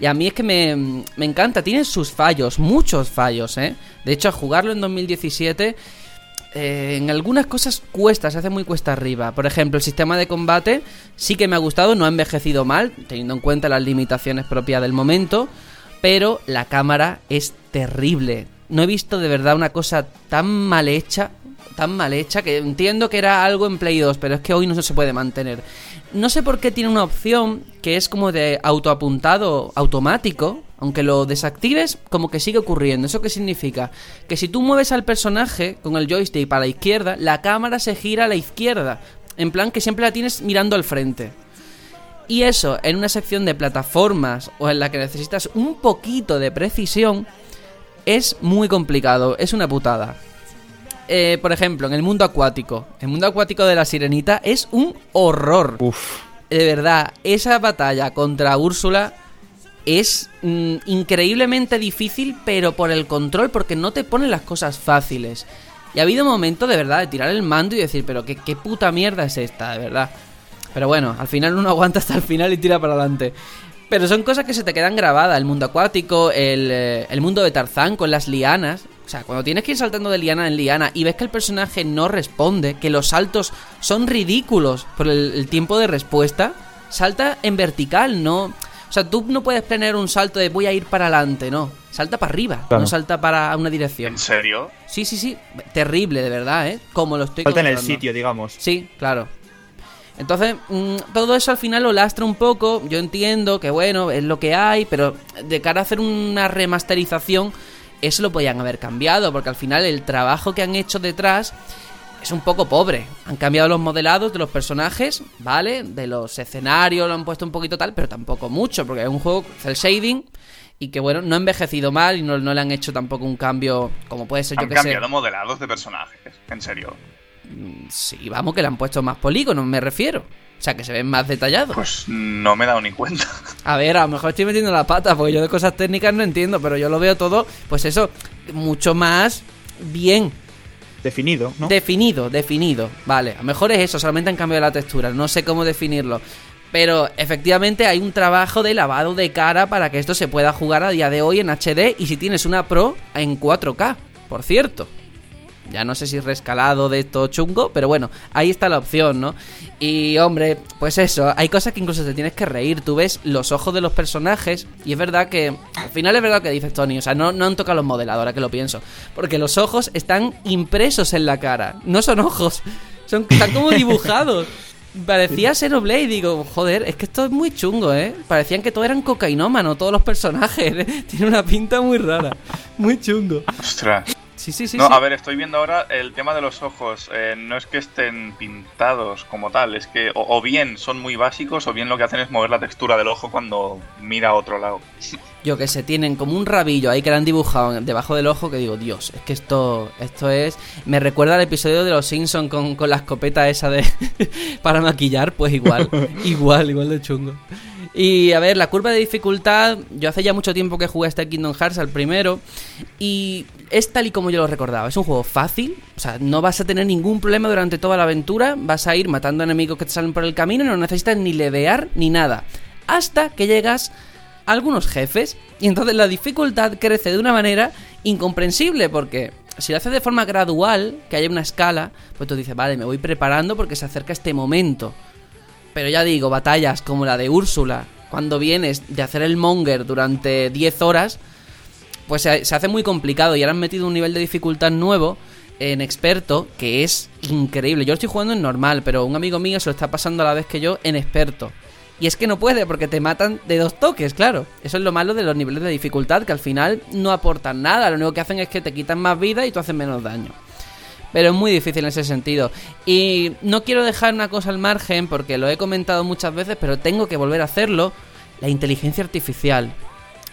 Y a mí es que me, encanta, tiene sus fallos, muchos fallos, ¿eh? De hecho, a jugarlo en 2017, eh, en algunas cosas cuesta, se hace muy cuesta arriba. Por ejemplo, el sistema de combate sí que me ha gustado, no ha envejecido mal, teniendo en cuenta las limitaciones propias del momento, pero la cámara es terrible. No he visto de verdad una cosa tan mal hecha, tan mal hecha, que entiendo que era algo en Play 2, pero es que hoy no se puede mantener. No sé por qué tiene una opción que es como de autoapuntado automático. Aunque lo desactives, como que sigue ocurriendo. ¿Eso qué significa? Que si tú mueves al personaje con el joystick para la izquierda, la cámara se gira a la izquierda. En plan que siempre la tienes mirando al frente. Y eso, en una sección de plataformas o en la que necesitas un poquito de precisión, es muy complicado. Es una putada. Eh, por ejemplo, en el mundo acuático. El mundo acuático de la sirenita es un horror. Uf. De verdad, esa batalla contra Úrsula es mm, increíblemente difícil, pero por el control, porque no te ponen las cosas fáciles. Y ha habido momentos de verdad de tirar el mando y decir, pero qué, qué puta mierda es esta, de verdad. Pero bueno, al final uno aguanta hasta el final y tira para adelante. Pero son cosas que se te quedan grabadas. El mundo acuático, el, eh, el mundo de Tarzán con las lianas O sea, cuando tienes que ir saltando de liana en liana y ves que el personaje no responde, que los saltos son ridículos por el, el tiempo de respuesta, salta en vertical, no. O sea, tú no puedes planear un salto de voy a ir para adelante, no. Salta para arriba, Claro. no salta para una dirección. ¿En serio? Sí, sí, sí. Terrible, de verdad, ¿eh? Como lo estoy Falta en el sitio, digamos. Sí, claro. Entonces, mm, todo eso al final lo lastra un poco. Yo entiendo que, bueno, es lo que hay, pero de cara a hacer una remasterización, eso lo podían haber cambiado, porque al final el trabajo que han hecho detrás es un poco pobre. Han cambiado los modelados de los personajes, ¿vale? De los escenarios lo han puesto un poquito tal, pero tampoco mucho, porque es un juego cel shading y que, bueno, no ha envejecido mal y no, no le han hecho tampoco un cambio como puede ser, yo Han que sé. cambiado modelados de personajes. En serio. Sí, vamos, que le han puesto más polígonos, me refiero. O sea, que se ven más detallados. Pues no me he dado ni cuenta. A ver, a lo mejor estoy metiendo la pata, porque yo de cosas técnicas no entiendo, pero yo lo veo todo, pues eso, mucho más bien Definido, ¿no? definido, definido. Vale, a lo mejor es eso, solamente han cambiado la textura, no sé cómo definirlo. Pero efectivamente hay un trabajo de lavado de cara para que esto se pueda jugar a día de hoy en HD y si tienes una Pro en 4K, por cierto. Ya no sé si rescalado de esto chungo, pero bueno, ahí está la opción, ¿no? Y hombre, pues eso, hay cosas que incluso te tienes que reír. Tú ves los ojos de los personajes y es verdad que, al final es verdad lo que dices Tony, o sea, no, no han tocado los modelados, ahora que lo pienso. Porque los ojos están impresos en la cara, no son ojos, son, están como dibujados. Parecía Xenoblade, digo, joder, es que esto es muy chungo, ¿eh? Parecían que todos eran cocainómanos, todos los personajes. ¿eh? Tiene una pinta muy rara, muy chungo. Ostras. Sí, sí, sí. no, sí. a ver, estoy viendo ahora el tema de los ojos. Eh, no es que estén pintados como tal, es que o, o bien son muy básicos o bien lo que hacen es mover la textura del ojo cuando mira a otro lado. Yo que sé, tienen como un rabillo ahí que le han dibujado debajo del ojo que digo, Dios, es que esto esto es... Me recuerda al episodio de Los Simpsons con, con la escopeta esa de... para maquillar, pues igual, igual, igual de chungo. Y a ver, la curva de dificultad, yo hace ya mucho tiempo que jugué este Kingdom Hearts al primero y es tal y como yo lo recordaba, es un juego fácil, o sea, no vas a tener ningún problema durante toda la aventura, vas a ir matando enemigos que te salen por el camino y no necesitas ni levear ni nada, hasta que llegas a algunos jefes y entonces la dificultad crece de una manera incomprensible porque si lo haces de forma gradual, que haya una escala, pues tú dices, vale, me voy preparando porque se acerca este momento. Pero ya digo, batallas como la de Úrsula, cuando vienes de hacer el monger durante 10 horas, pues se, hace muy complicado y ahora han metido un nivel de dificultad nuevo en experto que es increíble. Yo estoy jugando en normal, pero un amigo mío se lo está pasando a la vez que yo en experto. Y es que no puede porque te matan de dos toques, claro. Eso es lo malo de los niveles de dificultad, que al final no aportan nada. Lo único que hacen es que te quitan más vida y tú haces menos daño. Pero es muy difícil en ese sentido. Y no quiero dejar una cosa al margen, porque lo he comentado muchas veces, pero tengo que volver a hacerlo. La inteligencia artificial.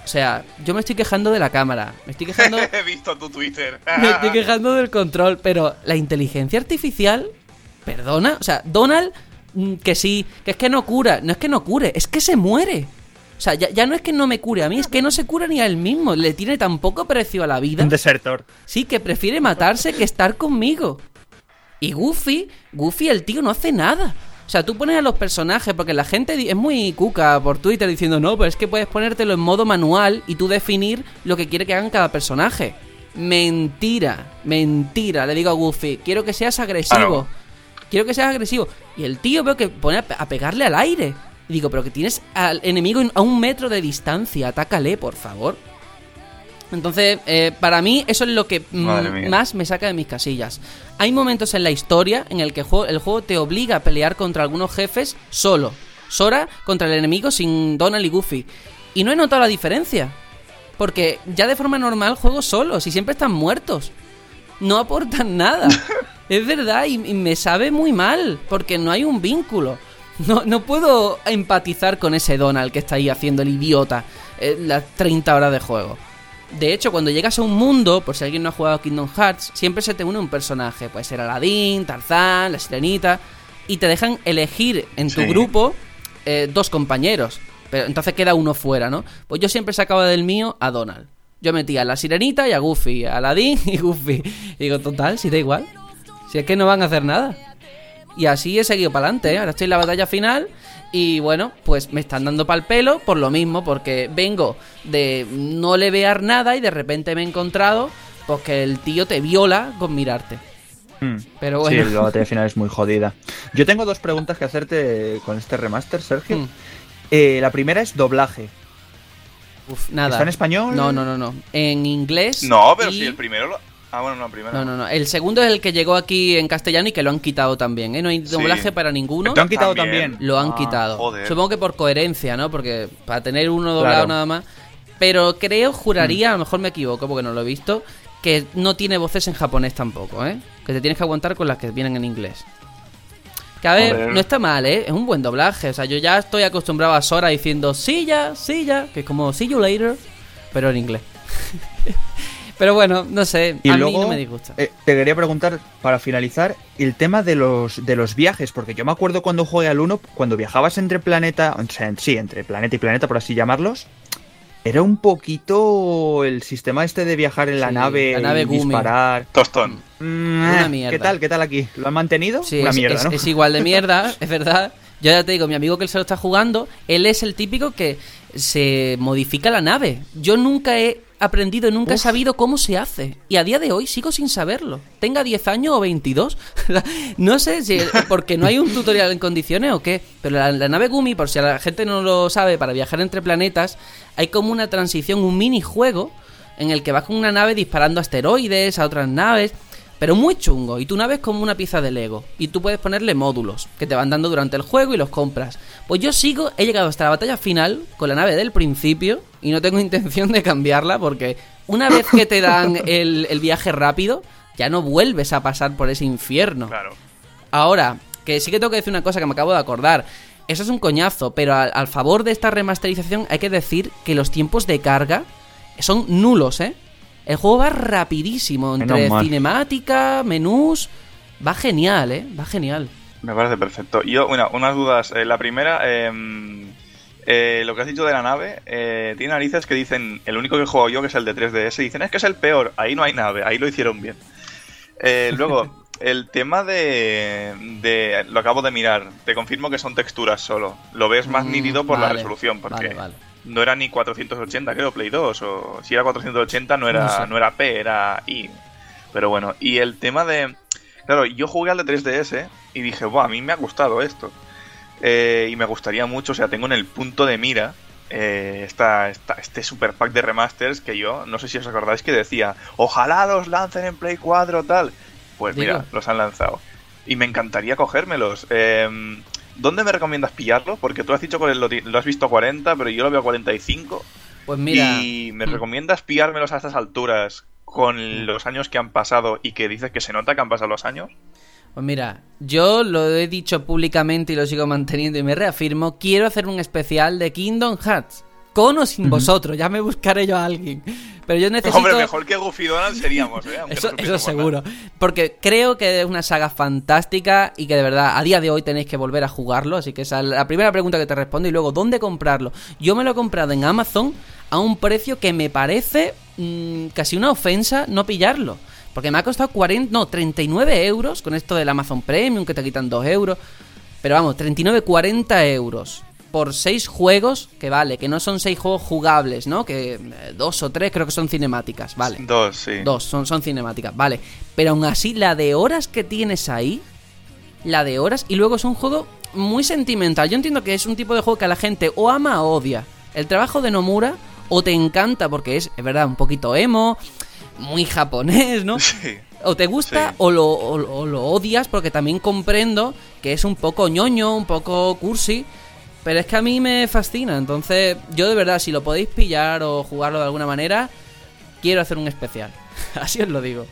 O sea, yo me estoy quejando de la cámara. Me estoy quejando... He visto tu Twitter. Me estoy quejando del control, pero la inteligencia artificial, perdona, o sea, Donald, que sí, que es que no cura, no es que no cure, es que se muere. O sea, ya, ya no es que no me cure a mí, es que no se cura ni a él mismo, le tiene tan poco precio a la vida. Un desertor. Sí, que prefiere matarse que estar conmigo. Y Goofy, Goofy el tío no hace nada. O sea, tú pones a los personajes, porque la gente es muy cuca por Twitter diciendo, no, pero es que puedes ponértelo en modo manual y tú definir lo que quiere que hagan cada personaje. Mentira, mentira, le digo a Goofy, quiero que seas agresivo. Claro. Quiero que seas agresivo. Y el tío veo que pone a, pe- a pegarle al aire. Y digo, pero que tienes al enemigo a un metro de distancia, atácale, por favor. Entonces, eh, para mí eso es lo que más me saca de mis casillas. Hay momentos en la historia en el que el juego, el juego te obliga a pelear contra algunos jefes solo. Sora contra el enemigo sin Donald y Goofy. Y no he notado la diferencia. Porque ya de forma normal juego solos y siempre están muertos. No aportan nada. es verdad, y, y me sabe muy mal. Porque no hay un vínculo. No, no puedo empatizar con ese Donald que está ahí haciendo el idiota eh, las 30 horas de juego. De hecho, cuando llegas a un mundo, por si alguien no ha jugado Kingdom Hearts, siempre se te une un personaje. Puede ser Aladdin, Tarzán, la Sirenita. Y te dejan elegir en tu Sí. grupo eh, dos compañeros. Pero entonces queda uno fuera, ¿no? Pues yo siempre sacaba del mío a Donald. Yo metía a la Sirenita y a Goofy, a Aladdin y Goofy. Y digo, total, si da igual. Si es que no van a hacer nada. Y así he seguido para adelante, ¿eh? Ahora estoy en la batalla final y bueno, pues me están dando pal pelo por lo mismo, porque vengo de no levear nada y de repente me he encontrado pues que el tío te viola con mirarte. Mm. Pero bueno. Sí, la batalla final es muy jodida. Yo tengo dos preguntas que hacerte con este remaster, Sergio. Mm. Eh, la primera es doblaje. Uf, nada. ¿Está en español? No, no, no, no. En inglés. No, pero y- si el primero lo... Ah, bueno, no, primero. No, no, no. El segundo es el que llegó aquí en castellano y que lo han quitado también, ¿eh? No hay doblaje para ninguno. ¿Te han quitado También. también? Lo han Ah, quitado. joder. Supongo que por coherencia, ¿no? Porque para tener uno doblado Claro. nada más. Pero creo, juraría, a lo mejor me equivoco porque no lo he visto, que no tiene voces en japonés tampoco, ¿eh? Que te tienes que aguantar con las que vienen en inglés. Que a ver, Joder. no está mal, ¿eh? Es un buen doblaje. O sea, yo ya estoy acostumbrado a Sora diciendo silla, silla, que es como see you later, pero en inglés. pero bueno, no sé, Y a luego, mí no me disgusta. eh, te quería preguntar, para finalizar, el tema de los, de los viajes, porque yo me acuerdo cuando jugué al 1, cuando viajabas entre planeta, o sea, en- sí, entre planeta y planeta, por así llamarlos, era un poquito el sistema este de viajar en la Sí, nave, la nave y Gumi. disparar. Tostón. Mm, Una mierda. ¿Qué tal? ¿Qué tal aquí? ¿Lo han mantenido? Sí, Una es, mierda, es- ¿no? es igual de mierda, es verdad. Yo ya te digo, mi amigo que él se lo está jugando, él es el típico que se modifica la nave. Yo nunca he aprendido, nunca he sabido cómo se hace. Y a día de hoy sigo sin saberlo. Tenga 10 años o 22. no sé si porque no hay un tutorial en condiciones o qué. Pero la, la nave Gumi, por si la gente no lo sabe, para viajar entre planetas, hay como una transición, un minijuego en el que vas con una nave disparando asteroides a otras naves. Pero muy chungo, y tu nave es como una pieza de Lego, y tú puedes ponerle módulos que te van dando durante el juego y los compras. Pues yo sigo, he llegado hasta la batalla final con la nave del principio, y no tengo intención de cambiarla, porque una vez que te dan el, el viaje rápido, ya no vuelves a pasar por ese infierno. Claro. Ahora, que sí que tengo que decir una cosa que me acabo de acordar. Eso es un coñazo, pero al, al favor de esta remasterización hay que decir que los tiempos de carga son nulos, ¿eh? El juego va rapidísimo, entre cinemática, menús. Va genial, ¿eh? Va genial. Me parece perfecto. Yo, bueno, unas dudas. Eh, la primera, eh, eh, lo que has dicho de la nave, eh, tiene narices que dicen, el único que juego yo, que es el de 3DS, dicen, es que es el peor, ahí no hay nave, ahí lo hicieron bien. Eh, luego, el tema de, de... Lo acabo de mirar, te confirmo que son texturas solo. Lo ves más Mm, nítido por la resolución, porque Vale, vale. No era ni 480, creo, Play 2, o si era 480 no era, No sé. no era P, era I. Pero bueno, y el tema de... Claro, yo jugué al de 3DS y dije, Buah, a mí me ha gustado esto. Eh, y me gustaría mucho, o sea, tengo en el punto de mira eh, esta, esta- este super pack de remasters que yo, no sé si os acordáis que decía, ojalá los lancen en Play 4 tal. Pues Digo. mira, los han lanzado. Y me encantaría cogérmelos. Eh, ¿Dónde me recomiendas pillarlo? Porque tú has dicho que lo, has visto a 40, pero yo lo veo a 45. Pues mira. ¿Y me Mm. recomiendas pillármelos a estas alturas con los años que han pasado y que dices que se nota que han pasado los años? Pues mira, yo lo he dicho públicamente y lo sigo manteniendo y me reafirmo, quiero hacer un especial de Kingdom Hearts. Con o sin vosotros, ya me buscaré yo a alguien. Pero yo necesito... Hombre, mejor que Goofy Donald seríamos, ¿eh? Aunque Eso, no eso supiésemos nada. seguro. Porque creo que es una saga fantástica y que de verdad a día de hoy tenéis que volver a jugarlo. Así que esa es la primera pregunta que te respondo. Y luego, ¿dónde comprarlo? Yo me lo he comprado en Amazon a un precio que me parece mm, casi una ofensa no pillarlo. Porque me ha costado 40, no, 39 euros con esto del Amazon Premium que te quitan 2 euros. Pero vamos, 39, 40 euros por 6 juegos, que vale, que no son 6 juegos jugables, ¿no? Que eh, dos o tres creo que son cinemáticas, vale. Dos, sí. Dos, son, son cinemáticas, vale. Pero aún así, la de horas que tienes ahí, la de horas, y luego es un juego muy sentimental. Yo entiendo que es un tipo de juego que a la gente o ama o odia. El trabajo de Nomura o te encanta porque es, es verdad, un poquito emo, muy japonés, ¿no? Sí. O te gusta Sí. o, lo, o lo- o lo odias porque también comprendo que es un poco ñoño, un poco cursi. Pero es que a mí me fascina. Entonces, yo de verdad, si lo podéis pillar o jugarlo de alguna manera, quiero hacer un especial. Así os lo digo.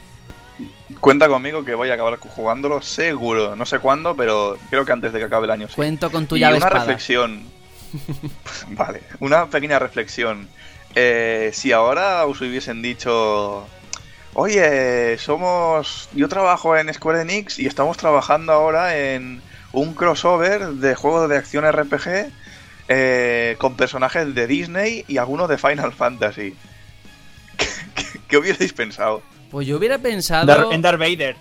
Cuenta conmigo que voy a acabar jugándolo seguro. No sé cuándo, pero creo que antes de que acabe el año. sí. Cuento con tu y llave una espada. reflexión. vale, una pequeña reflexión. Eh, si ahora os hubiesen dicho, oye, somos, yo trabajo en Square Enix y estamos trabajando ahora en un crossover de juegos de acción RPG eh, con personajes de Disney y algunos de Final Fantasy. ¿Qué, qué- qué hubierais pensado? Pues yo hubiera pensado. Dar- en Darth Vader.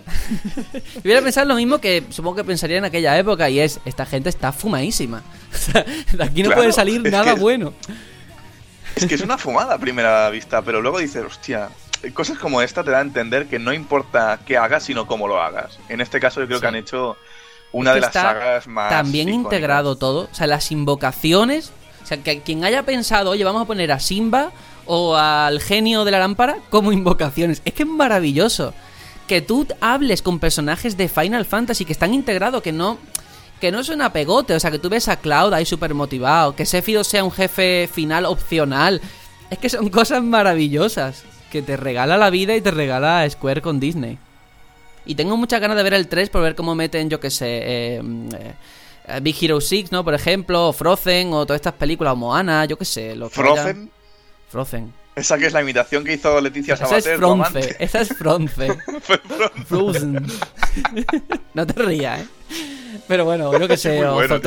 Hubiera pensado lo mismo que supongo que pensaría en aquella época y es, esta gente está fumadísima. O sea, de aquí no Claro, puede salir nada que- bueno. Es que es una fumada a primera vista, pero luego dices, hostia, cosas como esta te dan a entender que no importa qué hagas, sino cómo lo hagas. En este caso yo creo Sí. que han hecho una Es de las sagas más También icónicas. integrado todo. O sea, las invocaciones. O sea, que quien haya pensado, oye, vamos a poner a Simba o al genio de la lámpara como invocaciones. Es que es maravilloso. Que tú hables con personajes de Final Fantasy que están integrados, que no. Que no suena pegote, o sea, que tú ves a Cloud ahí súper motivado, que Sephiroth sea un jefe final opcional. Es que son cosas maravillosas que te regala la vida y te regala Square con Disney. Y tengo muchas ganas de ver el 3 por ver cómo meten, yo que sé, eh, eh, Big Hero 6, ¿no? Por ejemplo, o Frozen, o todas estas películas, o Moana, yo que sé. Lo que Frozen, Frozen. esa que es la imitación que hizo Leticia Esa es Sabater, Fronce, esa es Fronce. Frozen. Frozen. no te rías, ¿eh? Pero bueno, yo que sé, o bueno,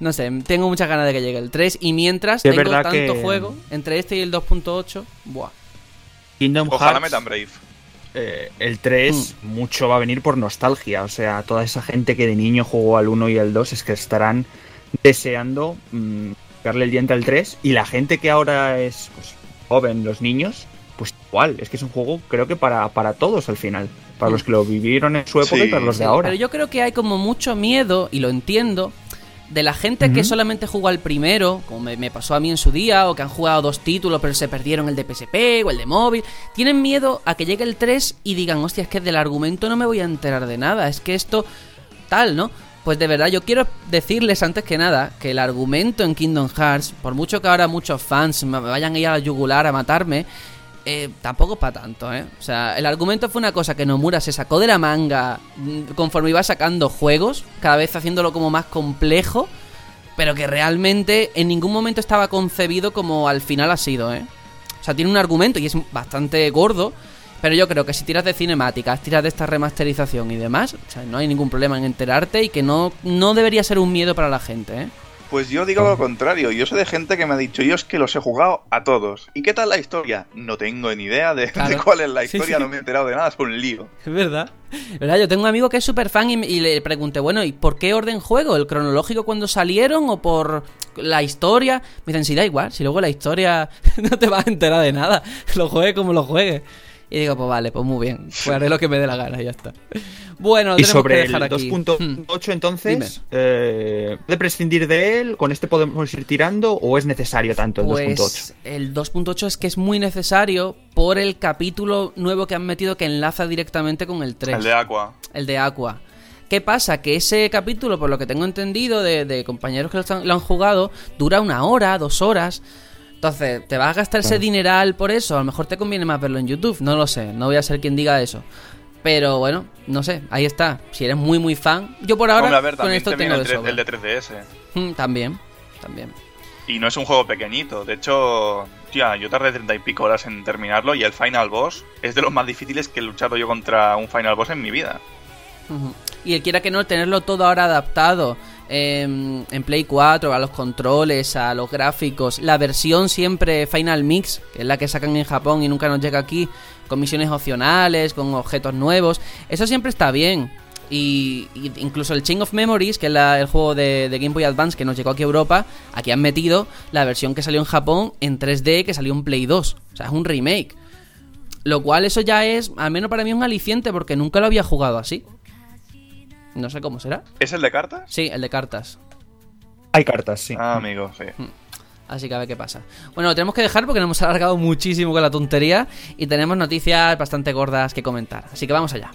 no sé, tengo muchas ganas de que llegue el 3 y mientras Sí, tengo verdad tanto que- juego entre este y el 2.8, buah. Kingdom Ojalá Hearts, metan Brave. Eh, el 3, mucho va a venir por nostalgia. O sea, toda esa gente que de niño jugó al 1 y al 2 es que estarán deseando mm, darle el diente al 3. Y la gente que ahora es pues, joven, los niños, pues igual. Es que es un juego, creo que para, para todos al final. Para los que lo vivieron en su época Sí, y para los de Sí, ahora. Pero yo creo que hay como mucho miedo, y lo entiendo, de la gente que solamente jugó al primero, como me, me pasó a mí en su día, o que han jugado dos títulos pero se perdieron el de PSP o el de móvil. Tienen miedo a que llegue el 3 y digan, hostia, es que del argumento no me voy a enterar de nada, es que esto tal, ¿no? Pues de verdad, yo quiero decirles antes que nada que el argumento en Kingdom Hearts, por mucho que ahora muchos fans me vayan a ir a la yugular a matarme, eh, tampoco para tanto, ¿eh? O sea, el argumento fue una cosa que Nomura se sacó de la manga mm, conforme iba sacando juegos, cada vez haciéndolo como más complejo, pero que realmente en ningún momento estaba concebido como al final ha sido, ¿eh? O sea, tiene un argumento y es bastante gordo, pero yo creo que si tiras de cinemáticas, tiras de esta remasterización y demás, o sea, no hay ningún problema en enterarte y que no, no debería ser un miedo para la gente, ¿eh? Pues yo digo lo contrario. Yo sé de gente que me ha dicho, yo es que los he jugado a todos. ¿Y qué tal la historia? No tengo ni idea de, Claro. de cuál es la Sí, historia, sí. no me he enterado de nada, es un lío. Es verdad. ¿Verdad? Yo tengo un amigo que es súper fan y, y le pregunté, bueno, ¿y por qué orden juego? ¿El cronológico cuando salieron o por la historia? Me dicen, si da igual, si luego la historia no te vas a enterar de nada. Lo juegue como lo juegue. Y digo, pues vale, pues muy bien. Pues haré lo que me dé la gana y ya está. Bueno, lo Y tenemos sobre que el dejar aquí. Hmm. 2.8 entonces, eh, ¿puede prescindir de él? ¿Con este podemos ir tirando o es necesario tanto el 2.8? Pues el 2.8 es que es muy necesario por el capítulo nuevo que han metido que enlaza directamente con el 3. El de Aqua. el de Aqua. ¿Qué pasa? Que ese capítulo, por lo que tengo entendido de, de compañeros que lo han jugado, dura una hora, dos horas. Entonces, ¿te vas a gastar ese dineral por eso? A lo mejor te conviene más verlo en YouTube, no lo sé, no voy a ser quien diga eso. Pero bueno, no sé, ahí está. Si eres muy, muy fan, yo por ahora Hombre, a ver, con esto te tengo de el, 3 sobra. el de 3DS. Mm, también, también. Y no es un juego pequeñito. De hecho, tía, yo tardé 30 y pico horas en terminarlo y el Final Boss es de los más difíciles que he luchado yo contra un Final Boss en mi vida. Y el quiera que no, tenerlo todo ahora adaptado em, en Play 4, a los controles, a los gráficos, la versión siempre Final Mix, que es la que sacan en Japón y nunca nos llega aquí, con misiones opcionales, con objetos nuevos, eso siempre está bien. Y, incluso el Chain of Memories, que es el juego de, de Game Boy Advance que nos llegó aquí a Europa, aquí han metido la versión que salió en Japón en 3D que salió en Play 2. O sea, es un remake. Lo cual eso ya es, al menos para mí, un aliciente porque nunca lo había jugado así. No sé cómo será. ¿Es el de cartas? Sí, el de cartas. Hay cartas, sí. Ah, amigo, sí. Así que a ver qué pasa. Bueno, lo tenemos que dejar porque nos hemos alargado muchísimo con la tontería y tenemos noticias bastante gordas que comentar. Así que vamos allá.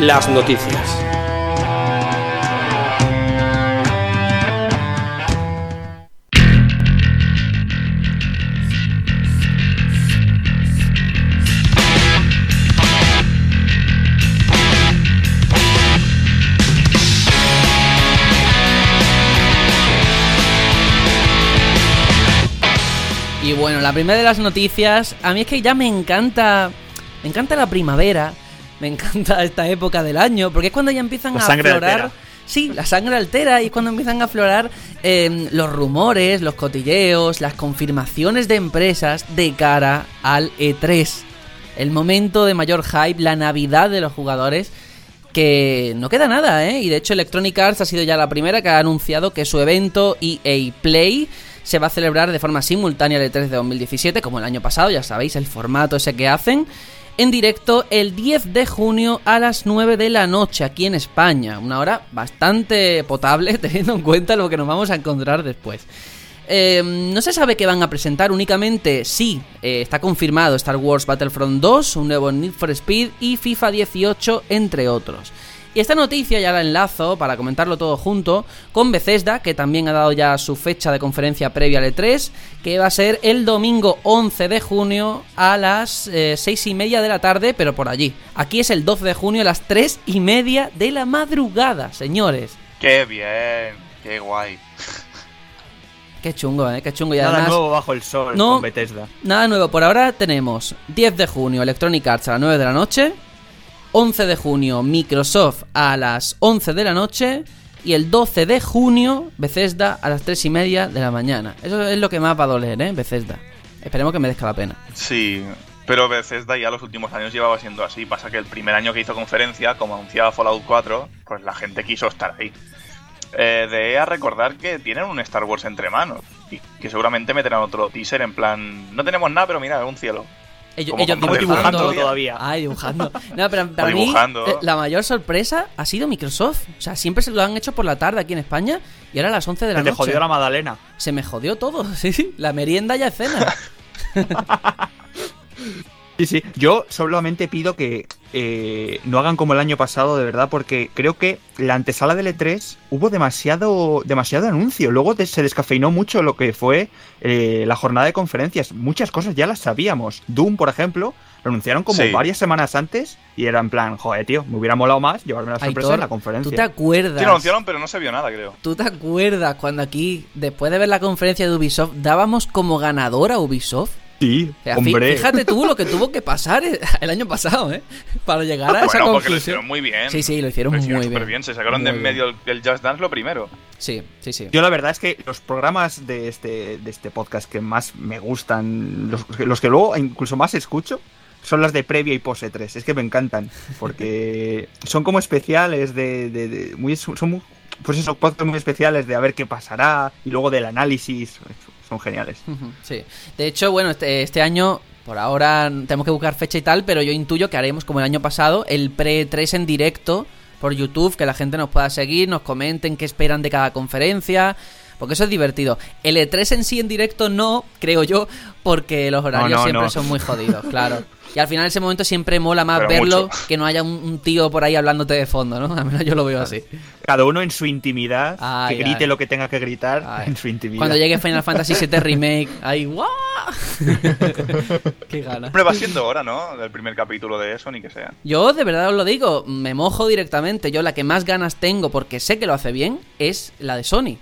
Las noticias. Y bueno, la primera de las noticias, a mí es que ya me encanta, me encanta la primavera, me encanta esta época del año, porque es cuando ya empiezan La a aflorar, altera. Sí, la sangre altera y es cuando empiezan a aflorar eh, los rumores, los cotilleos, las confirmaciones de empresas de cara al E3. El momento de mayor hype, la navidad de los jugadores, que no queda nada, ¿eh? Y de hecho Electronic Arts ha sido ya la primera que ha anunciado que su evento EA Play se va a celebrar de forma simultánea el E3 de 2017, como el año pasado, ya sabéis, el formato ese que hacen en directo el 10 de junio a las 9 de la noche aquí en España. Una hora bastante potable teniendo en cuenta lo que nos vamos a encontrar después. Eh, no se sabe qué van a presentar, únicamente sí, eh, está confirmado Star Wars Battlefront 2, un nuevo Need for Speed y FIFA 18, entre otros. Y esta noticia ya la enlazo para comentarlo todo junto con Bethesda, que también ha dado ya su fecha de conferencia previa al E3, que va a ser el domingo 11 de junio a las eh, 6 y media de la tarde, pero por allí. Aquí es el 12 de junio a las 3 y media de la madrugada, señores. Qué bien, qué guay. Qué chungo, ¿eh? Qué chungo. Y Nada además, nuevo bajo el sol No. con Bethesda. Nada nuevo, por ahora tenemos 10 de junio Electronic Arts a las 9 de la noche, 11 de junio Microsoft a las 11 de la noche y el 12 de junio Bethesda a las 3 y media de la mañana. Eso es lo que más va a doler, ¿eh? Bethesda. Esperemos que merezca la pena. Sí, pero Bethesda ya los últimos años llevaba siendo así. Pasa que el primer año que hizo conferencia, como anunciaba Fallout 4, pues la gente quiso estar ahí. Eh, de EA recordar que tienen un Star Wars entre manos y que seguramente meterán otro teaser en plan, no tenemos nada, pero mira, un cielo. Ellos, Como ellos con dibujando. dibujando todavía. Ay, dibujando. No, pero para mí eh, la mayor sorpresa ha sido Microsoft. O sea, siempre se lo han hecho por la tarde aquí en España y ahora a las 11 de la Se noche. jodió la Madalena. Se me jodió todo, sí. La merienda ya es cena. Sí, sí. Yo solamente pido que eh, no hagan como el año pasado, de verdad, porque creo que la antesala del E3 hubo demasiado, demasiado anuncio. Luego se descafeinó mucho lo que fue eh, la jornada de conferencias. Muchas cosas ya las sabíamos. Doom, por ejemplo, lo anunciaron como Sí. varias semanas antes y era en plan, joder, tío, me hubiera molado más llevarme la sorpresa Aitor, en la ¿Tú conferencia. te acuerdas? Sí, lo anunciaron, pero no se vio nada, creo. ¿Tú te acuerdas cuando aquí, después de ver la conferencia de Ubisoft, dábamos como ganadora a Ubisoft? Sí, O sea, hombre. Fíjate tú lo que tuvo que pasar el año pasado, ¿eh? Para llegar a esa Bueno, porque lo conclusión. hicieron muy bien. Sí, sí, lo hicieron muy súper bien. bien. Se sacaron Muy de en medio el, el Just Dance lo primero. Sí, sí, sí. Yo la verdad es que los programas de este, de este podcast que más me gustan, los, los que luego incluso más escucho, son las de previa y post 3 Es que me encantan, porque son como especiales de... de- de- muy, son muy- pues esos podcasts muy especiales de a ver qué pasará y luego del análisis. Son geniales. Sí. De hecho, bueno, este, este año, por ahora tenemos que buscar fecha y tal, pero yo intuyo que haremos como el año pasado, el pre-3 en directo por YouTube, que la gente nos pueda seguir, nos comenten qué esperan de cada conferencia. Porque eso es divertido. El E3 en sí en directo no, creo yo, porque los horarios no, siempre no. son muy jodidos, claro. Y al final ese momento siempre mola más Pero verlo mucho. que no haya un, un tío por ahí hablándote de fondo, ¿no? Al menos yo lo veo así. Cada uno en su intimidad, Ay, que grite ay. lo que tenga que gritar Ay. en su intimidad. Cuando llegue Final Fantasy VII Remake, ahí ¡guau! ¡Qué gana! Hombre, va siendo hora, ¿no? Del primer capítulo de eso, ni que sea. Yo de verdad os lo digo, me mojo directamente. Yo la que más ganas tengo, porque sé que lo hace bien, es la de Sony.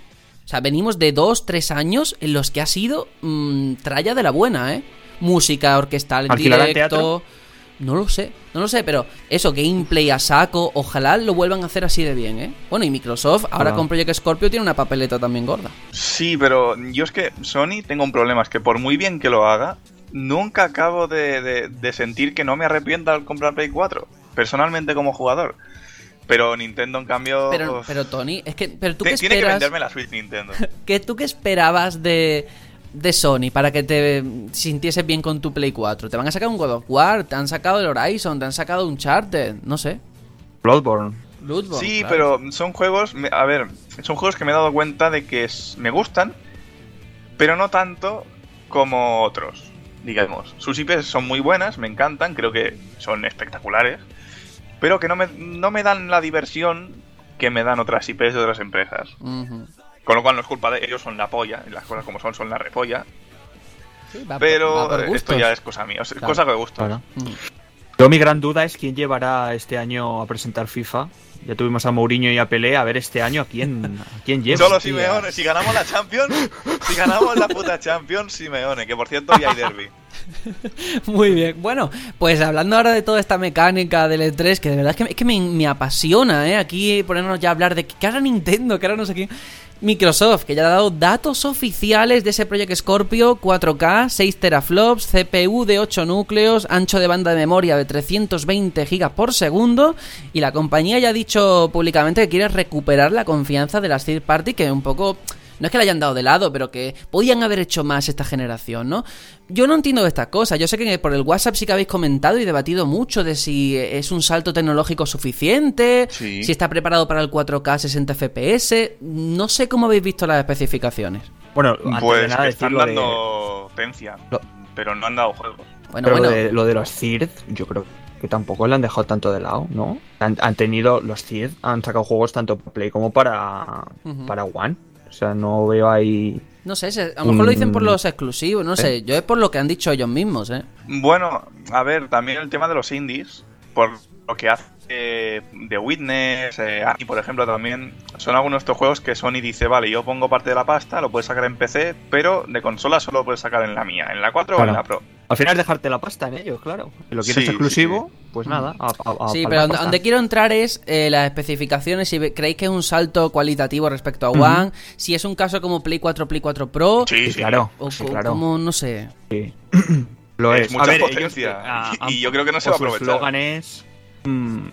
O sea, venimos de dos, tres años en los que ha sido mm, tralla de la buena, ¿eh? Música orquestal en ¿Alquilar al directo. teatro? No lo sé, no lo sé, pero eso, gameplay a saco, ojalá lo vuelvan a hacer así de bien, ¿eh? Bueno, y Microsoft, ahora Ah. con Project Scorpio, tiene una papeleta también gorda. Sí, pero yo es que Sony tengo un problema, es que por muy bien que lo haga, nunca acabo de, de- de sentir que no me arrepienta al comprar Play 4, personalmente como jugador. Pero Nintendo, en cambio, Pero, pero Tony, es que, pero tú qué tiene que esperas... venderme la Switch Nintendo. ¿Qué, ¿Tú qué esperabas de, de Sony para que te sintieses bien con tu Play 4? ¿Te van a sacar un God of War? ¿Te han sacado el Horizon? ¿Te han sacado un Uncharted? No sé. Bloodborne. Bloodborne, Sí, claro. pero son juegos, a ver, son juegos que me he dado cuenta de que es- me gustan, pero no tanto como otros, digamos. Sus IPs son muy buenas, me encantan, creo que son espectaculares, pero que no me, no me dan la diversión que me dan otras IPs de otras empresas. Con lo cual no es culpa de ellos, son la polla, y las cosas como son, son la repolla. Sí, va por- Pero va por esto ya es cosa mía, es Claro. cosa de gusto. Ujú. Yo mi gran duda es quién llevará este año a presentar FIFA Ya tuvimos a Mourinho y a Pelé, a ver este año a quién, a quién lleva. Solo. Simeone, si ganamos la Champions, si ganamos la puta Champions, Simeone, que por cierto ya hay derby. Muy bien. Bueno, pues hablando ahora de toda esta mecánica del E3, que de verdad es que, es que me, me apasiona, ¿eh? Aquí ponernos ya a hablar de que ahora Nintendo, que ahora no sé qué. Microsoft, que ya ha dado datos oficiales de ese Project Scorpio 4K, 6 teraflops, CPU de 8 núcleos, ancho de banda de memoria de 320 GB por segundo, y la compañía ya ha dicho públicamente que quiere recuperar la confianza de las third party, que un poco no es que la hayan dado de lado, pero que podían haber hecho más esta generación, ¿no? Yo no entiendo de estas cosas. Yo sé que por el WhatsApp sí que habéis comentado y debatido mucho de si es un salto tecnológico suficiente, Sí. si está preparado para el 4K 60 FPS. No sé cómo habéis visto las especificaciones. Bueno, antes de Pues nada que están de, dando tencia, Lo- pero no han dado juegos. Bueno, pero bueno. lo de, lo de los CIRD, yo creo que tampoco le han dejado tanto de lado, ¿no? Han, han tenido, los CIRD han sacado juegos tanto para Play como para, para One. O sea, no veo ahí... No sé, a lo mejor lo dicen por los exclusivos, no sé. Yo es por lo que han dicho ellos mismos, ¿eh? Bueno, a ver, también el tema de los indies, por lo que hace eh, The Witness, eh, Ani, por ejemplo, también, son algunos de estos juegos que Sony dice, vale, yo pongo parte de la pasta, lo puedes sacar en PC, pero de consola solo lo puedes sacar en la mía, en la 4 o en la Pro. Al final es dejarte la pasta en ellos, claro. Si lo quieres Sí, exclusivo, pues nada. a- a- a- Sí, pero donde, quiero entrar es eh, las especificaciones. Si creéis que es un salto cualitativo respecto a. One, si es un caso como Play 4, Play 4 Pro, Sí, Sí, sí, claro. o sí, co- claro. como, no sé. Sí. Lo Es es. mucha a ver, potencia. ellos, Y- yo creo que no se va a su aprovechar. eslogan es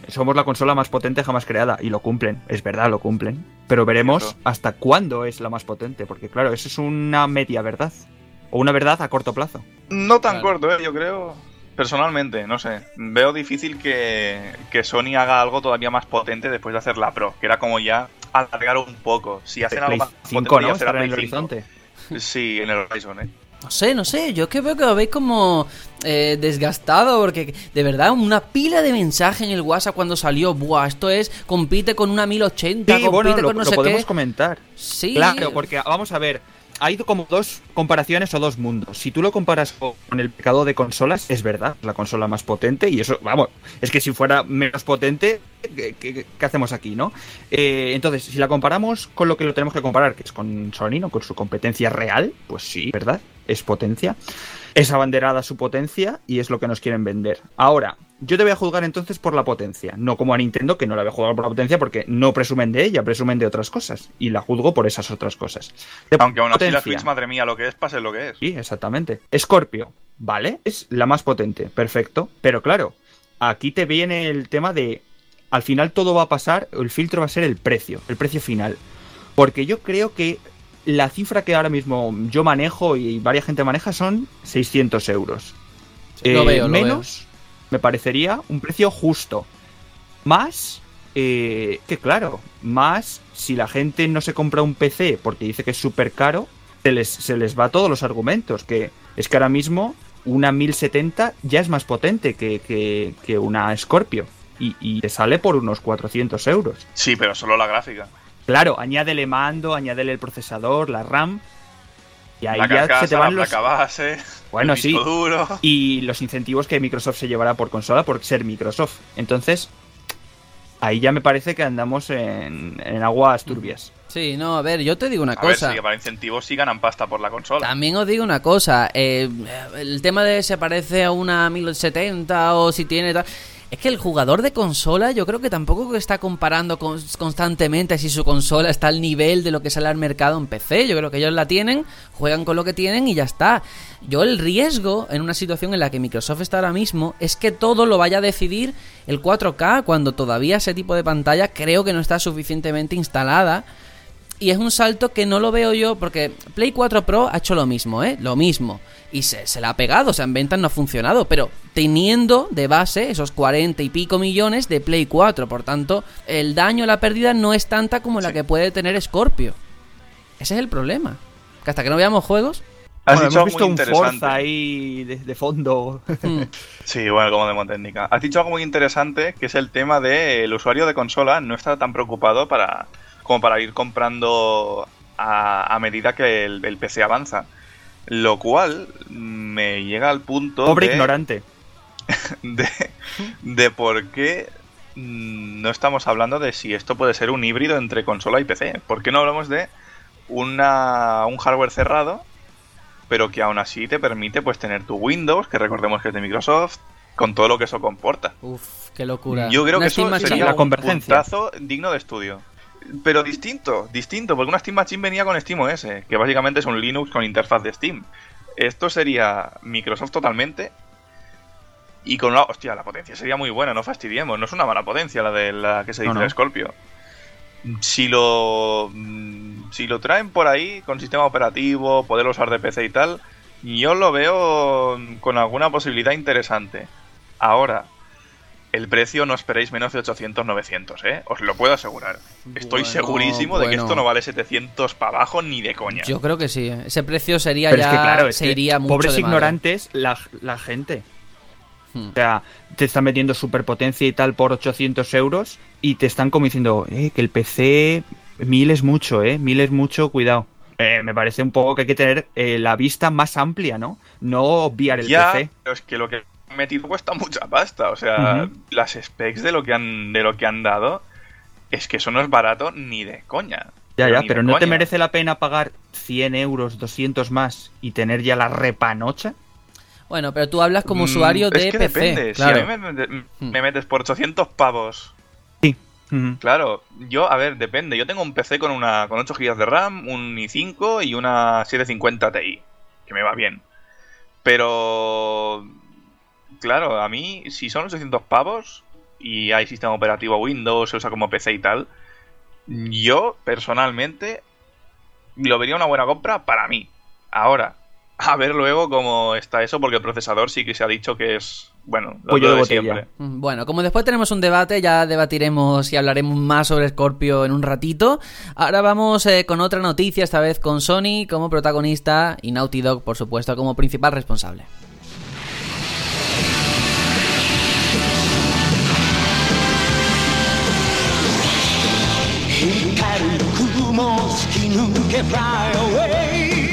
somos la consola más potente jamás creada y lo cumplen, es verdad, lo cumplen. Pero veremos hasta cuándo es la más potente, porque claro, eso es una media verdad o una verdad a corto plazo. No tan Claro. corto, eh, yo creo. Personalmente, no sé. Veo difícil que, que Sony haga algo todavía más potente después de hacer la Pro, que era como ya alargar un poco. Si hacen algo Play más 5, potente, ¿no? ya será Estará en el Play 5. horizonte. Sí, en el Horizon, eh. No sé, no sé. Yo es que veo que lo veis como eh, desgastado. Porque de verdad, una pila de mensajes en el WhatsApp cuando salió. Buah, esto es. Compite con una 1080, Sí, compite bueno, lo, con no lo sé podemos qué. comentar. Sí. Claro, porque vamos a ver, hay como dos comparaciones o dos mundos. Si tú lo comparas con el mercado de consolas, es verdad, la consola más potente y eso, vamos, es que si fuera menos potente, ¿qué, qué- qué hacemos aquí, no? Eh, entonces, si la comparamos con lo que lo tenemos que comparar, que es con Sony, ¿no? Con su competencia real, pues sí, ¿verdad? Es potencia. Es abanderada su potencia y es lo que nos quieren vender. Ahora, yo te voy a juzgar entonces por la potencia, no como a Nintendo, que no la voy a juzgar por la potencia porque no presumen de ella, presumen de otras cosas. Y la juzgo por esas otras cosas. De Aunque aún así la Switch, madre mía, lo que es, pase lo que es. Sí, exactamente. Scorpio, ¿vale? Es la más potente, perfecto. Pero claro, aquí te viene el tema de. Al final todo va a pasar, el filtro va a ser el precio, el precio final. Porque yo creo que la cifra que ahora mismo yo manejo y varias gente maneja son 600 euros. Lo Eh, veo, lo menos me parecería un precio justo. Más, eh, que claro, más si la gente no se compra un PC porque dice que es súper caro, se les, se les va todos los argumentos. Que es que ahora mismo una 1070 ya es más potente que, que- que una Scorpio. Y, y te sale por unos 400 euros. Sí, pero solo la gráfica. Claro, añádele mando, añádele el procesador, la RAM. Y ahí la ya carcasa, se te van la los. base, Bueno, el sí. duro. Y los incentivos que Microsoft se llevará por consola por ser Microsoft. Entonces, ahí ya me parece que andamos en, en aguas turbias. Sí, no, a ver, yo te digo una A ver, cosa. si para incentivos sí ganan pasta por la consola. También os digo una cosa, eh, el tema de se parece a una 1070 o si tiene tal... Es que el jugador de consola yo creo que tampoco está comparando con- constantemente si su consola está al nivel de lo que sale al mercado en PC. Yo creo que ellos la tienen, juegan con lo que tienen y ya está. Yo el riesgo en una situación en la que Microsoft está ahora mismo es que todo lo vaya a decidir el 4K cuando todavía ese tipo de pantalla creo que no está suficientemente instalada. Y es un salto que no lo veo yo porque Play 4 Pro ha hecho lo mismo, ¿eh? Lo mismo. Y se, se la ha pegado, o sea, en ventas no ha funcionado. Pero teniendo de base esos 40 y pico millones de Play 4. Por tanto, el daño, la pérdida no es tanta como la que puede tener Scorpio. Ese es el problema. Que hasta que no veamos juegos... Has Bueno, dicho hemos algo visto muy un Forza interesante. ahí de, de fondo. hmm, Sí, bueno, como demo técnica. Has dicho algo muy interesante, que es el tema de el usuario de consola no está tan preocupado para como para ir comprando a, a medida que el, el PC avanza. Lo cual me llega al punto Pobre de, ignorante. de, de por qué mm, no estamos hablando de si esto puede ser un híbrido entre consola y PC. ¿Por qué no hablamos de una, un hardware cerrado, pero que aún así te permite pues tener tu Windows, que recordemos que es de Microsoft, con todo lo que eso comporta? Uf, qué locura. Yo creo que eso sería La un puntazo digno de estudio. Pero distinto, distinto, porque una Steam Machine venía con SteamOS, que básicamente es un Linux con interfaz de Steam. Esto sería Microsoft totalmente. Y con una. Hostia, la potencia sería muy buena, no fastidiemos. No es una mala potencia la de la que se dice no. Scorpio. Si lo. mm, Si lo traen por ahí, con sistema operativo, poder usar de PC y tal, yo lo veo con alguna posibilidad interesante. Ahora, el precio no esperéis menos de 800-900, ¿eh? Os lo puedo asegurar. Estoy Bueno, segurísimo de que esto no vale 700 para abajo ni de coña. Yo creo que sí. Ese precio sería Pero ya. es que claro, se iría mucho pobres de madre. ignorantes, la, la gente. Hmm. O sea, te están metiendo superpotencia y tal por 800 euros y te están como diciendo, eh, que el PC, mil es mucho, eh, mil es mucho, cuidado. Eh, me parece un poco que hay que tener eh, la vista más amplia, ¿no? No obviar el ya, PC. pero es que lo que metido cuesta mucha pasta. O sea, las specs de lo que han de lo que han dado es que eso no es barato ni de coña. Ya, ya, pero ¿no te merece la pena pagar 100 euros, 200 más y tener ya la repanocha? Bueno, pero tú hablas como Mm, usuario de es que PC. depende. Claro. Si a mí me, me- me metes por 800 pavos Sí. Claro, yo, a ver, depende. Yo tengo un PC con una con 8 GB de RAM, un i5 y una 750 Ti, que me va bien. Pero, claro, a mí, si son 800 pavos y hay sistema operativo Windows, se usa como PC y tal, yo, personalmente, lo vería una buena compra para mí. Ahora, a ver luego cómo está eso, porque el procesador sí que se ha dicho que es, bueno, lo, lo de botella. siempre. Mm, Bueno, como después tenemos un debate, ya debatiremos y hablaremos más sobre Scorpio en un ratito. Ahora vamos eh, con otra noticia, esta vez con Sony como protagonista y Naughty Dog, por supuesto, como principal responsable. que fly away.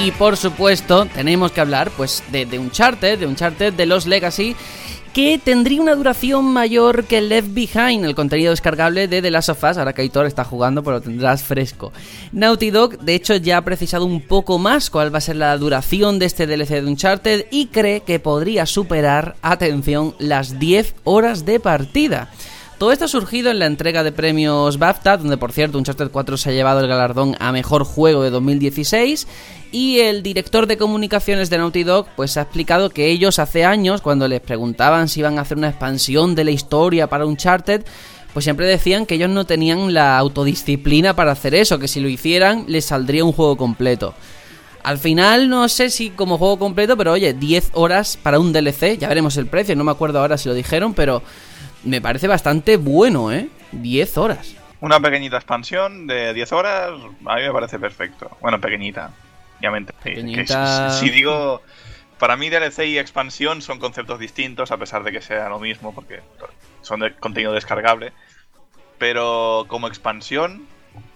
Y por supuesto, tenemos que hablar pues de, de Uncharted, de Uncharted, de los Legacy que tendría una duración mayor que Left Behind, el contenido descargable de The Last of Us, ahora que Aitor está jugando, pero lo tendrás fresco. Naughty Dog, de hecho, ya ha precisado un poco más cuál va a ser la duración de este DLC de Uncharted y cree que podría superar, atención, las 10 horas de partida. Todo esto ha surgido en la entrega de premios BAFTA, donde por cierto Uncharted 4 se ha llevado el galardón a Mejor Juego de 2016 y el director de comunicaciones de Naughty Dog pues ha explicado que ellos hace años cuando les preguntaban si iban a hacer una expansión de la historia para Uncharted pues siempre decían que ellos no tenían la autodisciplina para hacer eso, que si lo hicieran les saldría un juego completo. Al final no sé si como juego completo, pero oye, 10 horas para un DLC, ya veremos el precio, no me acuerdo ahora si lo dijeron, pero me parece bastante bueno, ¿eh? 10 horas. Una pequeñita expansión de 10 horas, a mí me parece perfecto. Bueno, pequeñita, Pequeñita. que si, si digo, para mí DLC y expansión son conceptos distintos, a pesar de que sea lo mismo, porque son de contenido descargable. Pero como expansión,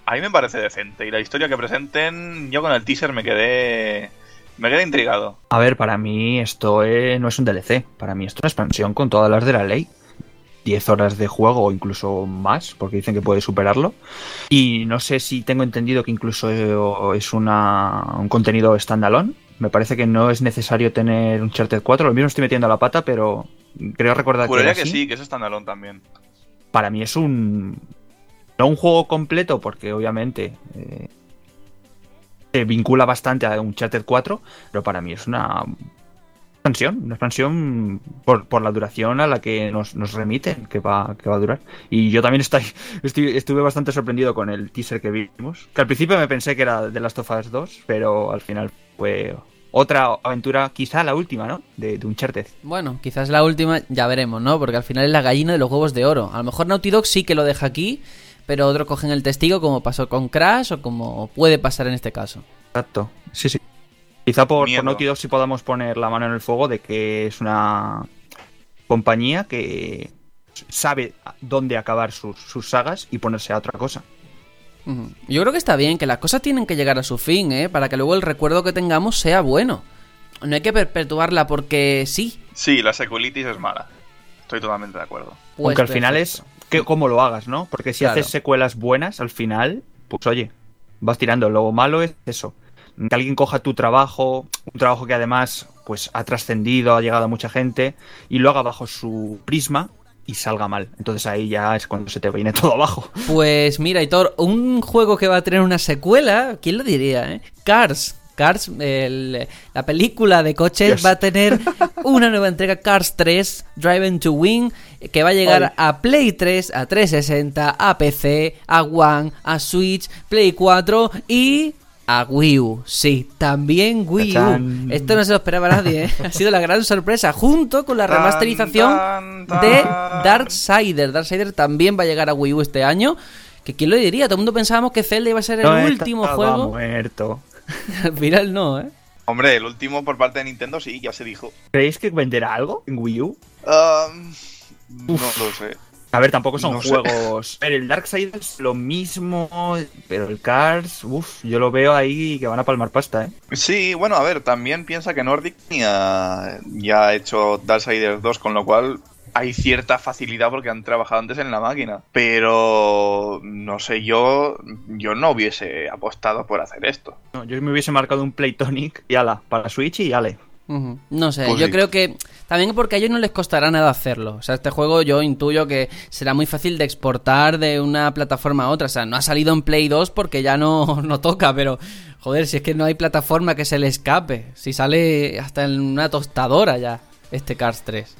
a mí me parece decente. Y la historia que presenten, yo con el teaser me quedé. Me quedé intrigado. A ver, para mí esto eh, no es un DLC, para mí esto es una expansión con todas las de la ley. 10 horas de juego o incluso más, porque dicen que puede superarlo. Y no sé si tengo entendido que incluso eh, es una, un contenido standalone. Me parece que no es necesario tener un Charter 4. Lo mismo estoy metiendo la pata, pero creo recordar que, era que así. sí, que es standalone también. Para mí es un... No un juego completo, porque obviamente... eh, se vincula bastante a un Charter 4, pero para mí es una expansión, una expansión por, por la duración a la que nos, nos remiten que va, que va a durar. Y yo también estoy, estoy- estuve bastante sorprendido con el teaser que vimos, que al principio me pensé que era de Last of Us 2, pero al final fue otra aventura, quizá la última, ¿no? De, de Uncharted. Bueno, quizás la última, ya veremos, ¿no? Porque al final es la gallina de los huevos de oro. A lo mejor Naughty Dog sí que lo deja aquí, pero otros cogen el testigo como pasó con Crash o como puede pasar en este caso. Exacto, sí, sí. Quizá por, por Naughty Dog sí podamos poner la mano en el fuego de que es una compañía que sabe dónde acabar sus, sus sagas y ponerse a otra cosa. Yo creo que está bien, que las cosas tienen que llegar a su fin, ¿eh? Para que luego el recuerdo que tengamos sea bueno. No hay que perpetuarla porque sí. Sí, la secuelitis es mala. Estoy totalmente de acuerdo. Pues Aunque al final es que cómo lo hagas, ¿no? Porque si Claro. haces secuelas buenas, al final, pues oye, vas tirando. Lo malo es eso. Que alguien coja tu trabajo, un trabajo que además pues ha trascendido, ha llegado a mucha gente, y lo haga bajo su prisma y salga mal. Entonces ahí ya es cuando se te viene todo abajo. Pues mira, Hitor, un juego que va a tener una secuela, ¿quién lo diría, eh? Cars. Cars, el- la película de coches, va a tener una nueva entrega, Cars 3, Driving to Win, que va a llegar a Play 3, a 360, a PC, a One, a Switch, Play 4 y a Wii U. Sí, también Wii U. Esto no se lo esperaba nadie, ¿eh? Ha sido la gran sorpresa, junto con la remasterización tan, tan. de Darksider. Darksider también va a llegar a Wii U este año. Que quién lo diría, todo el mundo pensábamos que Zelda iba a ser el No último juego. muerto. Al final no, ¿eh? Hombre, el último por parte de Nintendo sí, ya se dijo. ¿Creéis que venderá algo en Wii U? No lo sé. A ver, tampoco son No juegos. A ver, el Darkseid es lo mismo, pero el Cars, uff, yo lo veo ahí que van a palmar pasta, ¿eh? Sí, bueno, a ver, también piensa que Nordic ya, ya ha hecho Darksiders 2, con lo cual hay cierta facilidad porque han trabajado antes en la máquina. Pero no sé, yo, yo no hubiese apostado por hacer esto. No, yo me hubiese marcado un Playtonic y ala, para Switch y ale. No sé, Pues yo sí. creo que también porque a ellos no les costará nada hacerlo. O sea, este juego yo intuyo que será muy fácil de exportar de una plataforma a otra. O sea, no ha salido en Play 2 porque ya no, no toca, pero joder, si es que no hay plataforma que se le escape. Si sale hasta en una tostadora ya este Cars 3.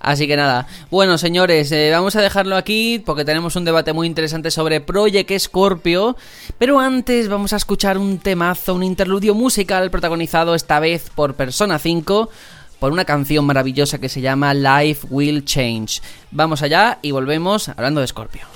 Así que nada, bueno señores, eh, vamos a dejarlo aquí porque tenemos un debate muy interesante sobre Project Scorpio, pero antes vamos a escuchar un temazo, un interludio musical protagonizado esta vez por Persona 5 por una canción maravillosa que se llama Life Will Change. Vamos allá y volvemos hablando de Scorpio.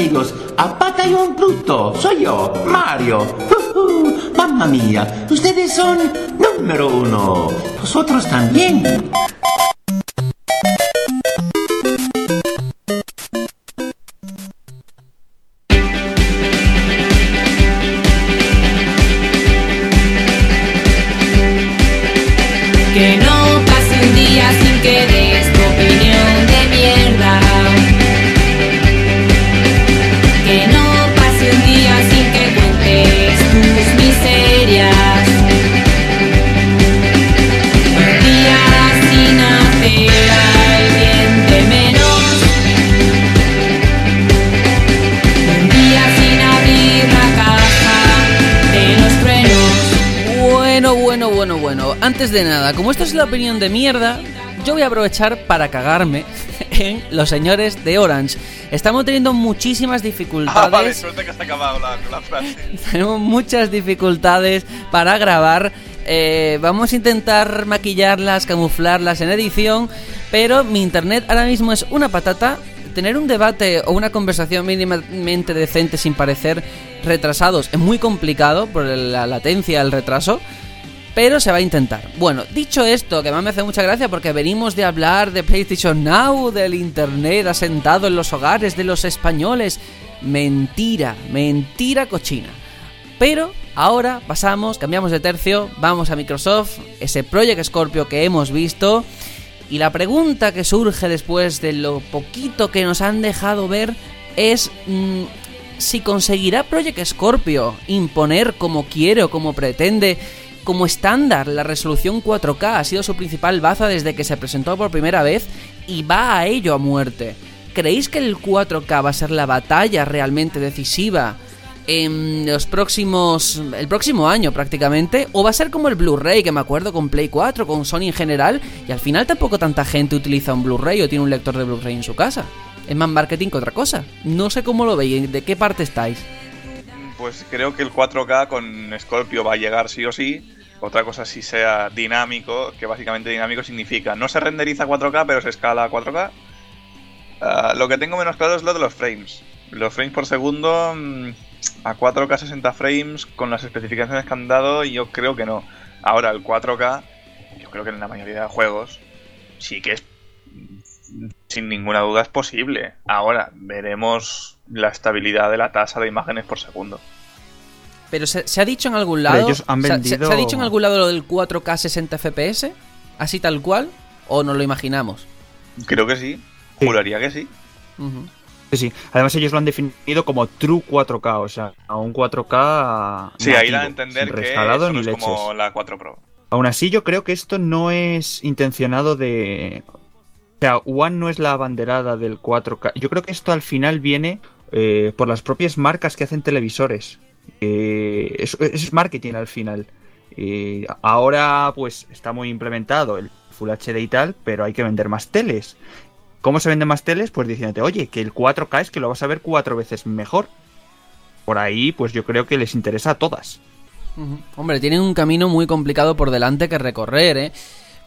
amigos, a Batallón Pluto, soy yo, Mario. Mamma mía, ustedes son número uno. Vosotros también. Antes de nada, como esto es la opinión de mierda, yo voy a aprovechar para cagarme en los señores de Orange. Estamos teniendo muchísimas dificultades. Ah, vale, suerte que se ha acabado la, la frase. Tenemos muchas dificultades para grabar. Eh, vamos a intentar maquillarlas, camuflarlas en edición, pero mi internet ahora mismo es una patata. Tener un debate o una conversación mínimamente decente sin parecer retrasados es muy complicado por la latencia, el retraso. Pero se va a intentar. Bueno, dicho esto, que más me hace mucha gracia porque venimos de hablar de PlayStation Now, del Internet asentado en los hogares de los españoles. Mentira, mentira cochina. Pero ahora pasamos, cambiamos de tercio, vamos a Microsoft, ese Project Scorpio que hemos visto. Y la pregunta que surge después de lo poquito que nos han dejado ver es mm, si conseguirá Project Scorpio imponer como quiere o como pretende como estándar la resolución 4K ha sido su principal baza desde que se presentó por primera vez y va a ello a muerte. ¿Creéis que el 4K va a ser la batalla realmente decisiva en los próximos el próximo año prácticamente o va a ser como el Blu-ray que me acuerdo con Play 4 con Sony en general y al final tampoco tanta gente utiliza un Blu-ray o tiene un lector de Blu-ray en su casa es más marketing que otra cosa no sé cómo lo veis de qué parte estáis Pues creo que el 4K con Scorpio va a llegar sí o sí. Otra cosa si sea dinámico, que básicamente dinámico significa no se renderiza 4K, pero se escala a 4K. Ah, lo que tengo menos claro es lo de los frames. Los frames por segundo mm, a 4K 60 frames con las especificaciones que han dado, yo creo que no. Ahora, el 4K, yo creo que en la mayoría de juegos sí que es mm, sin ninguna duda es posible. Ahora, veremos la estabilidad de la tasa de imágenes por segundo. Pero se, se ha dicho en algún lado ellos han se- se- se, vendido- ha dicho en algún lado lo del 4K 60 FPS así tal cual o nos lo imaginamos Creo que sí. Juraría que sí. Sí, sí. Además ellos lo han definido como True 4K, o sea, a un 4K. Sí, ahí da a nativo, entender que eso no es como la 4 Pro. Aún así, yo creo que esto no es intencionado de. O sea, One no es la abanderada del 4K. Yo creo que esto al final viene eh, por las propias marcas que hacen televisores. Eh, es, marketing al final. Eh, ahora, pues, está muy implementado el Full HD y tal, pero hay que vender más teles. ¿Cómo se venden más teles? Pues diciéndote, oye, que el 4K es que lo vas a ver cuatro veces mejor. Por ahí, pues yo creo que les interesa a todas. Hombre, tienen un camino muy complicado por delante que recorrer, ¿eh?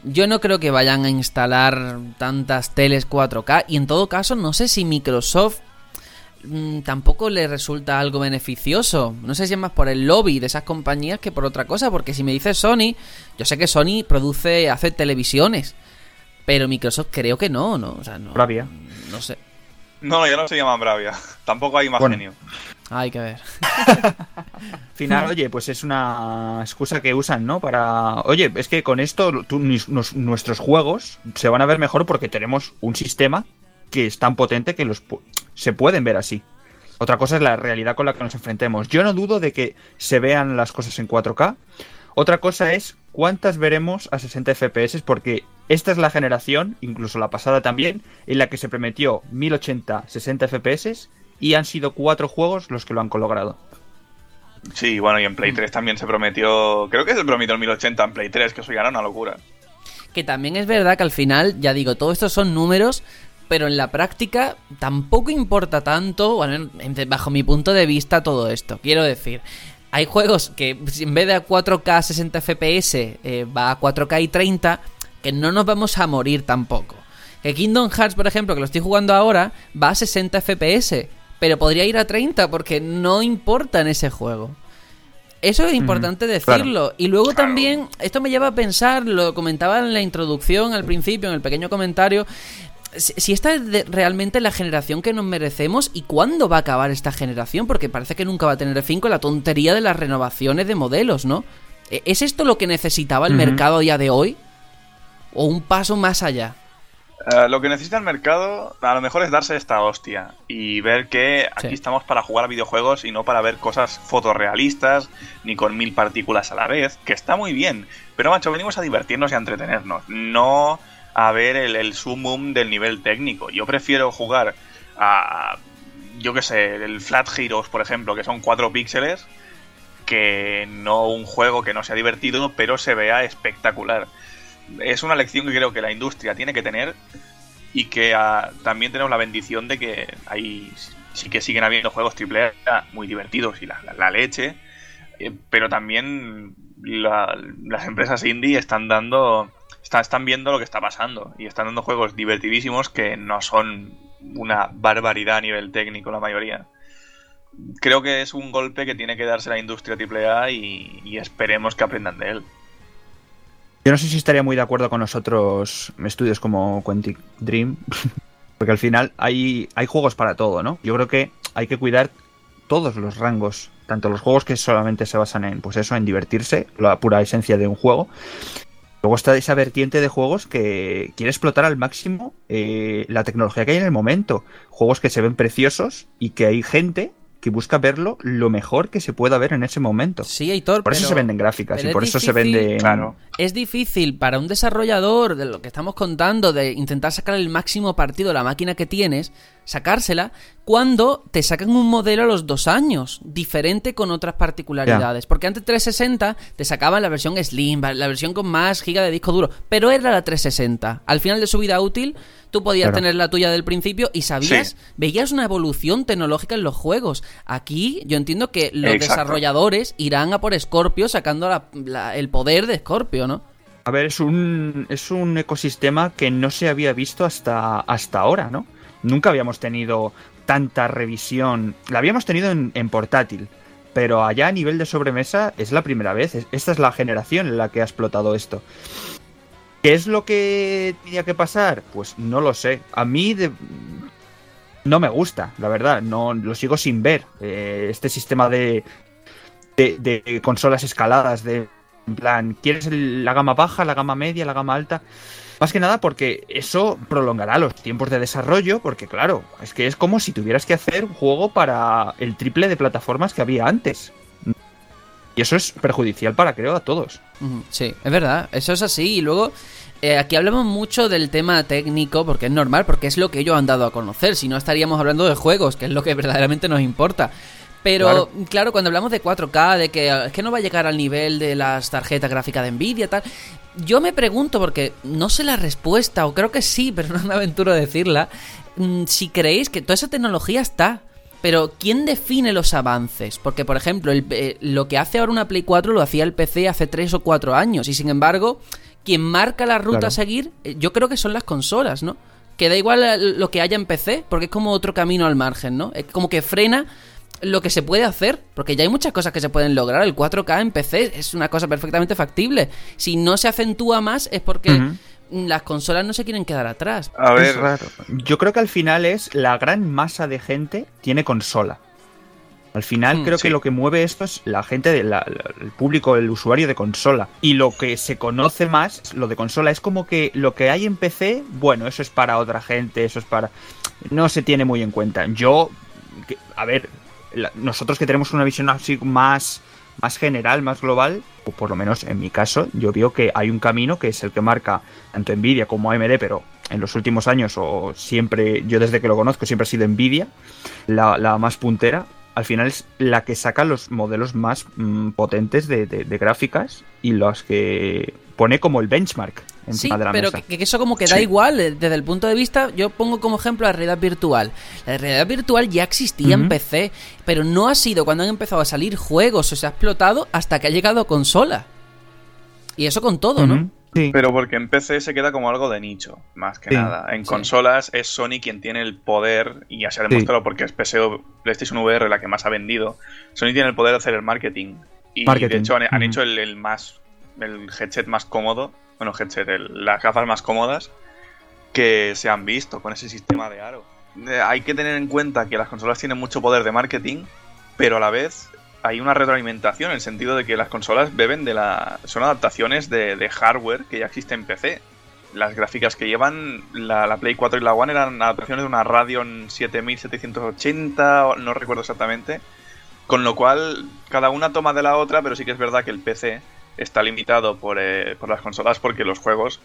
Yo no creo que vayan a instalar tantas teles 4K y en todo caso no sé si Microsoft mm, tampoco le resulta algo beneficioso. No sé si es más por el lobby de esas compañías que por otra cosa, porque si me dices Sony, yo sé que Sony produce, hace televisiones, pero Microsoft creo que no, ¿no? O sea, no, Bravia. no sé. No, no, ya no se llaman Bravia. Tampoco hay más Bueno. genio. Hay que ver. Al final, oye, pues es una excusa que usan, ¿no? Para. Oye, es que con esto tú- nis- nos- nuestros juegos se van a ver mejor porque tenemos un sistema que es tan potente que los pu- se pueden ver así. Otra cosa es la realidad con la que nos enfrentemos. Yo no dudo de que se vean las cosas en 4K. Otra cosa es cuántas veremos a 60 FPS porque esta es la generación, incluso la pasada también, en la que se prometió 1080 60 FPS y han sido cuatro juegos los que lo han logrado. Sí, bueno, y en Mm. Play 3 también se prometió. Creo que se prometió el 1080 en Play 3, que eso ya era una locura. Que también es verdad que al final, ya digo, todo esto son números, pero en la práctica tampoco importa tanto, bueno, en- bajo mi punto de vista, todo esto. Quiero decir, hay juegos que en vez de a 4K 60 FPS eh, va a 4K y 30, que no nos vamos a morir tampoco. Que Kingdom Hearts, por ejemplo, que lo estoy jugando ahora, va a 60 FPS, pero podría ir a 30 porque no importa en ese juego. Eso es importante decirlo. Y luego Claro. también, esto me lleva a pensar, lo comentaba en la introducción, al principio, en el pequeño comentario, si, esta es de- realmente la generación que nos merecemos y cuándo va a acabar esta generación, porque parece que nunca va a tener fin con la tontería de las renovaciones de modelos, ¿no? ¿E- ¿Es esto lo que necesitaba el mercado a día de hoy? ¿O un paso más allá? Eh, lo que necesita el mercado a lo mejor es darse esta hostia y ver que aquí Sí. estamos para jugar a videojuegos y no para ver cosas fotorrealistas ni con mil partículas a la vez, que está muy bien, pero macho, venimos a divertirnos y a entretenernos, no a ver el, el sumum del nivel técnico. Yo prefiero jugar a, yo qué sé, el Flat Heroes, por ejemplo, que son 4 píxeles, que no un juego que no sea divertido, pero se vea espectacular es una lección que creo que la industria tiene que tener y que ah, también tenemos la bendición de que hay sí que siguen habiendo juegos AAA muy divertidos y la, la- leche, eh, pero también la- las empresas indie están dando está- están viendo lo que está pasando y están dando juegos divertidísimos que no son una barbaridad a nivel técnico la mayoría. Creo que es un golpe que tiene que darse la industria AAA y, y esperemos que aprendan de él. Yo no sé si estaría muy de acuerdo con nosotros estudios como Quantic Dream, porque al final hay, hay juegos para todo, ¿no? Yo creo que hay que cuidar todos los rangos, tanto los juegos que solamente se basan en, pues eso, en divertirse, la pura esencia de un juego. Luego está esa vertiente de juegos que quiere explotar al máximo eh, la tecnología que hay en el momento. Juegos que se ven preciosos y que hay gente que busca verlo lo mejor que se pueda ver en ese momento. Sí, Aitor, Por eso pero- se venden gráficas y es por eso se difícil- vende... Claro. Es difícil para un desarrollador de lo que estamos contando, de intentar sacar el máximo partido de la máquina que tienes, sacársela, cuando te sacan un modelo a los dos años, diferente con otras particularidades. Porque antes 360 te sacaban la versión Slim, la versión con más giga de disco duro, pero era la 360. Al final de su vida útil, tú podías Claro. tener la tuya del principio y sabías, Sí. veías una evolución tecnológica en los juegos. Aquí yo entiendo que los Exacto. desarrolladores irán a por Scorpio sacando la- la- el poder de Scorpio, ¿no? A ver, es un, es un ecosistema que no se había visto hasta, hasta ahora, ¿no? Nunca habíamos tenido tanta revisión. La habíamos tenido en, en portátil, pero allá a nivel de sobremesa es la primera vez. Es- Esta es la generación en la que ha explotado esto. ¿Qué es lo que tenía que pasar? Pues no lo sé. A mí no me gusta, la verdad. No lo sigo sin ver. Eh, este sistema de, de, consolas escaladas, de en plan, ¿quieres la gama baja, la gama media, la gama alta? Más que nada porque eso prolongará los tiempos de desarrollo, porque claro, es que es como si tuvieras que hacer un juego para el triple de plataformas que había antes. Y eso es perjudicial para, creo, a todos. Sí, es verdad, eso es así. Y luego, eh, aquí hablamos mucho del tema técnico, porque es normal, porque es lo que ellos han dado a conocer. Si no, estaríamos hablando de juegos, que es lo que verdaderamente nos importa. Pero, claro, Claro. cuando hablamos de 4K, de que eh, es que no va a llegar al nivel de las tarjetas gráficas de Nvidia, tal. Yo me pregunto, porque no sé la respuesta, o creo que sí, pero no me aventuro a decirla. mm, Si creéis que toda esa tecnología está. Pero, ¿quién define los avances? Porque, por ejemplo, el- eh, lo que hace ahora una Play 4 lo hacía el PC hace 3 o 4 años. Y sin embargo, quien marca la ruta Claro. a seguir, eh, yo creo que son las consolas, ¿no? que da igual eh, lo que haya en PC, porque es como otro camino al margen, ¿no? Es como que frena lo que se puede hacer, porque ya hay muchas cosas que se pueden lograr. El 4K en PC es una cosa perfectamente factible. Si no se acentúa más es porque. Las consolas no se quieren quedar atrás. A Es ver, raro. Yo creo que al final es la gran masa de gente tiene consola. Al final Mm, creo sí. que lo que mueve esto es la gente, de la- el público, el usuario de consola. Y lo que se conoce más, lo de consola, es como que lo que hay en PC, bueno, eso es para otra gente, eso es para... No se tiene muy en cuenta. Yo, que- a ver, la- nosotros que tenemos una visión así más, más general, más global, o por lo menos en mi caso, yo veo que hay un camino que es el que marca tanto Nvidia como AMD, pero en los últimos años o siempre, yo desde que lo conozco, siempre ha sido Nvidia, la, la más puntera. Al final es la que saca los modelos más mm, potentes de, de- de gráficas y los que pone como el benchmark Sí, encima de la pero mesa. que, que eso como que da igual eh, desde el punto de vista, yo pongo como ejemplo la realidad virtual. La realidad virtual ya existía en. PC, pero no ha sido cuando han empezado a salir juegos o se ha explotado hasta que ha llegado a consola. Y eso con todo, ¿no? Sí. pero porque en PC se queda como algo de nicho, más que Sí, nada. En sí. consolas es Sony quien tiene el poder, y ya se ha demostrado porque es PC o PlayStation VR la que más ha vendido. Sony tiene el poder de hacer el marketing. Y Marketing, de hecho han, hecho el, el más el headset más cómodo, bueno, headset, las gafas más cómodas que se han visto con ese sistema de aro. Eh, Hay que tener en cuenta que las consolas tienen mucho poder de marketing, pero a la vez hay una retroalimentación en el sentido de que las consolas beben de la. son adaptaciones de, hardware que ya existe en PC. Las gráficas que llevan la, la Play 4 y la One eran adaptaciones de una Radeon 7780, o no recuerdo exactamente. Con lo cual, cada una toma de la otra, pero sí que es verdad que el PC está limitado por, eh, por las consolas porque los juegos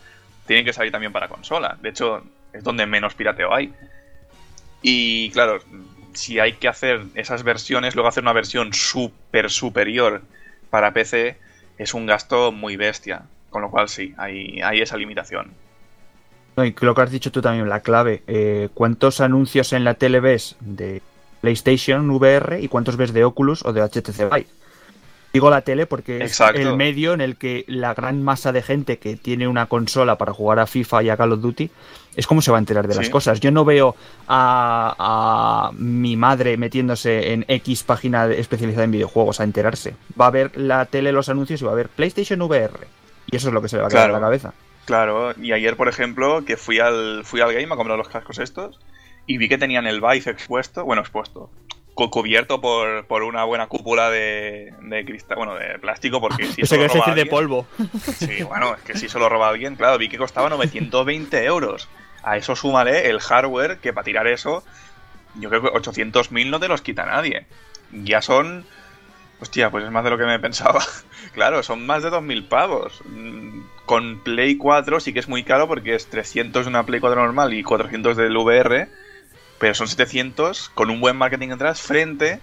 tienen que salir también para consola. De hecho, es donde menos pirateo hay. Y claro, si hay que hacer esas versiones, luego hacer una versión súper superior para PC es un gasto muy bestia. Con lo cual sí, hay, hay esa limitación. Y lo que has dicho tú también, la clave. eh, ¿Cuántos anuncios en la tele ves de PlayStation VR y cuántos ves de Oculus o de HTC Vive? Digo la tele porque es el medio en el que la gran masa de gente que tiene una consola para jugar a FIFA y a Call of Duty es como se va a enterar de las cosas. Yo no veo a, a mi madre metiéndose en X página especializada en videojuegos a enterarse. Va a ver la tele, los anuncios y va a ver PlayStation VR. Y eso es lo que se le va a quedar Claro. en la cabeza. Claro, y ayer, por ejemplo, que fui al, fui al game a comprar los cascos estos y vi que tenían el Vive expuesto, bueno, expuesto, cubierto por, por una buena cúpula de, de cristal, bueno, de plástico, porque si Eso lo roba decir de polvo. Sí, bueno, es que si eso lo roba alguien, claro, vi que costaba 920 euros. A eso súmale el hardware, que para tirar eso, yo creo que 800.000 no te los quita nadie. Ya son... Hostia, pues es más de lo que me pensaba. claro, son más de 2.000 pavos. Mm, Con Play 4 sí que es muy caro porque es 300 de una Play 4 normal y 400 del VR, pero son 700 con un buen marketing detrás frente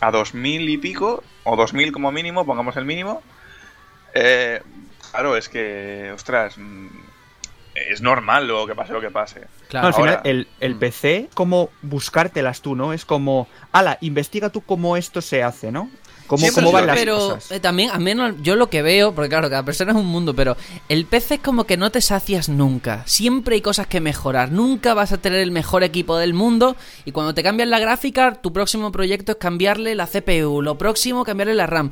a 2.000 y pico, o 2.000 como mínimo, pongamos el mínimo, eh, claro, es que, ostras, mm, es normal lo que pase lo que pase. No, Claro. al final, el, el PC, como buscártelas tú, ¿no? Es como, ala, investiga tú cómo esto se hace, ¿no? Cómo, Sí, cómo van las pero cosas. eh, también, al menos yo lo que veo, porque claro, cada persona es un mundo, pero el PC es como que no te sacias nunca. Siempre hay cosas que mejorar. Nunca vas a tener el mejor equipo del mundo. Y cuando te cambian la gráfica, tu próximo proyecto es cambiarle la CPU. Lo próximo, cambiarle la RAM.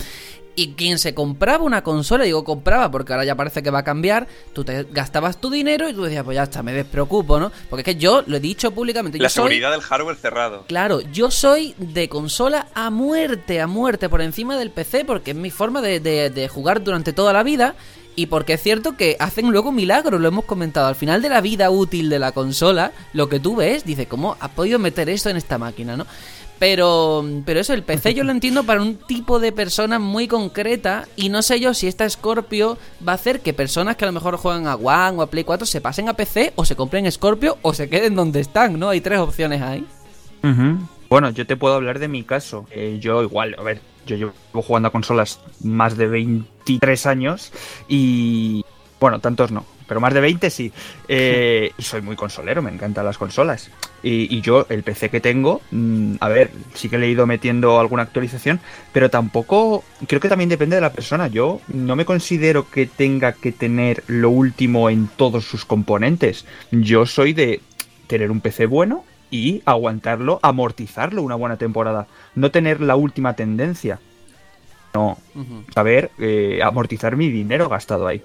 Y quien se compraba una consola, digo compraba porque ahora ya parece que va a cambiar, tú te gastabas tu dinero y tú decías, pues ya está, me despreocupo, ¿no? Porque es que yo lo he dicho públicamente. La yo soy- seguridad del hardware cerrado. Claro, yo soy de consola a muerte, a muerte, por encima del PC, porque es mi forma de, de- de jugar durante toda la vida. Y porque es cierto que hacen luego milagros, lo hemos comentado. Al final de la vida útil de la consola, lo que tú ves, dice, ¿cómo ha podido meter esto en esta máquina, no? Pero, pero eso, el PC yo lo entiendo para un tipo de persona muy concreta. Y no sé yo si esta Scorpio va a hacer que personas que a lo mejor juegan a One o a Play 4 se pasen a PC o se compren Scorpio o se queden donde están, ¿no? Hay tres opciones ahí. Bueno, yo te puedo hablar de mi caso. Eh, yo igual, a ver, yo llevo jugando a consolas más de 23 años y... Bueno, tantos no, pero más de 20 sí. Eh, y soy muy consolero, me encantan las consolas. Y, y yo, el PC que tengo, mm, a ver, sí que le he ido metiendo alguna actualización, pero tampoco, creo que también depende de la persona. Yo no me considero que tenga que tener lo último en todos sus componentes. Yo soy de, tener un PC bueno y aguantarlo, amortizarlo una buena temporada. No tener la última tendencia. No, saber eh, amortizar mi dinero gastado ahí.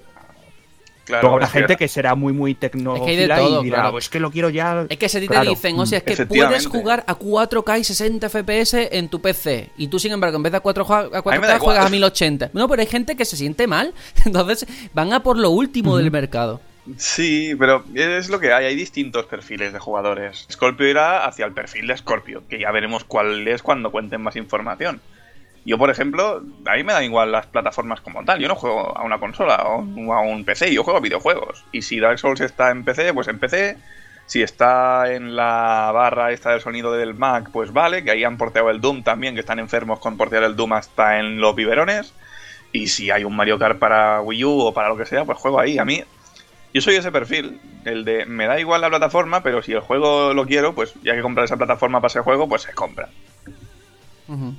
Claro, Luego habrá es que- gente que será muy, muy tecnológica todo, y dirá, claro. pues que lo quiero ya. Es que si a ti Claro. te dicen, o sea, es que puedes jugar a 4K y 60 FPS en tu PC. Y tú, sin embargo, en vez de a 4 a A mí me 4K da igual. juegas a 1080. No, pero hay gente que se siente mal. Entonces van a por lo último del mercado. Sí, pero es lo que hay, hay distintos perfiles de jugadores. Scorpio irá hacia el perfil de Scorpio, que ya veremos cuál es cuando cuenten más información. Yo, por ejemplo, a mí me dan igual las plataformas como tal. Yo no juego a una consola o a un PC, yo juego a videojuegos. Y si Dark Souls está en PC, pues en PC. Si está en la barra esta del sonido del Mac, pues vale, que ahí han porteado el Doom también, que están enfermos con portear el Doom hasta en los biberones. Y si hay un Mario Kart para Wii U o para lo que sea, pues juego ahí. A mí, yo soy ese perfil, el de me da igual la plataforma, pero si el juego lo quiero, pues ya que comprar esa plataforma para ese juego, pues se compra.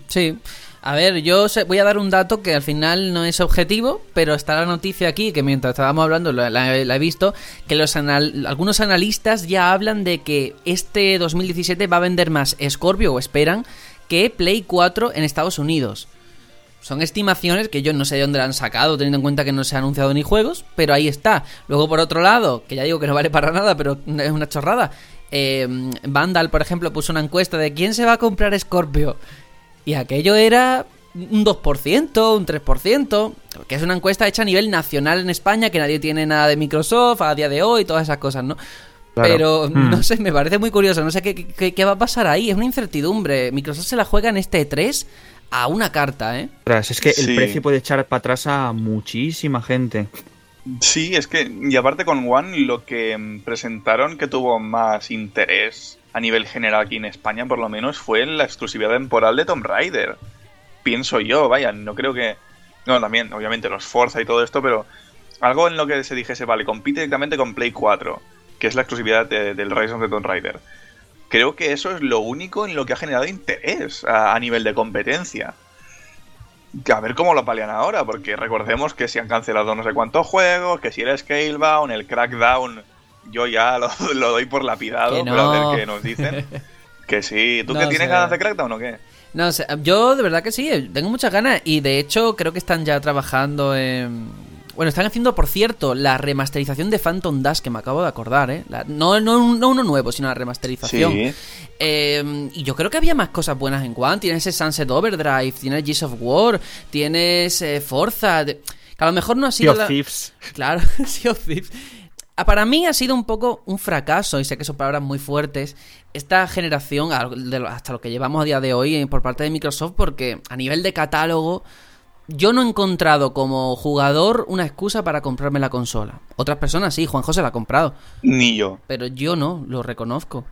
Sí. A ver, yo voy a dar un dato que al final no es objetivo, pero está la noticia aquí, que mientras estábamos hablando la, he visto, que los algunos analistas ya hablan de que este 2017 va a vender más Scorpio, o esperan, que Play 4 en Estados Unidos. Son estimaciones que yo no sé de dónde la han sacado, teniendo en cuenta que no se han anunciado ni juegos, pero ahí está. Luego, por otro lado, que ya digo que no vale para nada, pero es una chorrada. eh, Vandal, por ejemplo, puso una encuesta de quién se va a comprar Scorpio. Y aquello era un 2%, un 3%, que es una encuesta hecha a nivel nacional en España, que nadie tiene nada de Microsoft a día de hoy, todas esas cosas, ¿no? Claro. Pero Mm. no sé, me parece muy curioso, no sé qué, qué- qué va a pasar ahí, es una incertidumbre. Microsoft se la juega en este E3 a una carta, ¿eh? Es que el Sí. precio puede echar para atrás a muchísima gente. Sí, es que, y aparte con One, lo que mm, presentaron que tuvo más interés a nivel general aquí en España, por lo menos, fue la exclusividad temporal de Tomb Raider. Pienso yo, vaya, no creo que. No, también, obviamente, los Forza y todo esto, pero algo en lo que se dijese, vale, compite directamente con Play 4, que es la exclusividad de- del Rise of Tomb Raider. Creo que eso es lo único en lo que ha generado interés a, a nivel de competencia. A ver cómo lo palian ahora, porque recordemos que se han cancelado no sé cuántos juegos, que si el Scalebound, el Crackdown, yo ya lo, lo doy por lapidado, Que pero no. a ver qué nos dicen. que sí, ¿tú No que tienes ganas de Crackdown o qué? No sé, yo de verdad que sí, tengo muchas ganas y de hecho creo que están ya trabajando en... Bueno, están haciendo, por cierto, la remasterización de Phantom Dash, que me acabo de acordar, ¿eh? La- no, no, no uno nuevo, sino la remasterización. Sí. Eh, y yo creo que había más cosas buenas en One. Tienes ese Sunset Overdrive, tienes Gears of War, tienes eh, Forza. de- que a lo mejor no ha Sea sido of la- Thieves. Claro, Sea of Thieves. Ah, Para mí ha sido un poco un fracaso, y sé que son palabras muy fuertes, esta generación, hasta lo que llevamos a día de hoy eh, por parte de Microsoft, porque a nivel de catálogo, yo no he encontrado como jugador una excusa para comprarme la consola. Otras personas sí, Juanjo se la ha comprado, Ni yo. pero yo no, lo reconozco.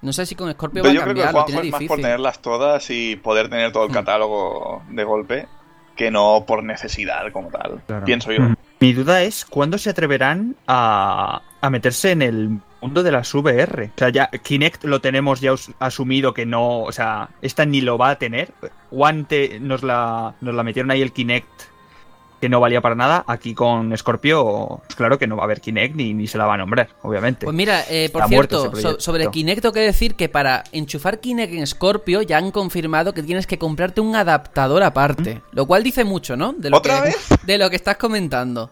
No sé si con Scorpio Pero va yo a creo que cambiar, lo Juanjo tiene es más por tenerlas todas y poder tener todo el catálogo de golpe, que no por necesidad como tal. Claro. Pienso yo. Mi duda es cuándo se atreverán a, a meterse en el mundo de las VR. O sea, ya Kinect lo tenemos ya asumido que no, o sea, esta ni lo va a tener. One te- nos la nos la metieron ahí el Kinect que no valía para nada. Aquí con Scorpio, pues claro que no va a haber Kinect ni, ni se la va a nombrar, obviamente. Pues mira, eh, por Está cierto, so- sobre Kinect tengo que decir que para enchufar Kinect en Scorpio ya han confirmado que tienes que comprarte un adaptador aparte. Lo cual dice mucho, ¿no? De lo ¿Otra que, vez? De lo que estás comentando.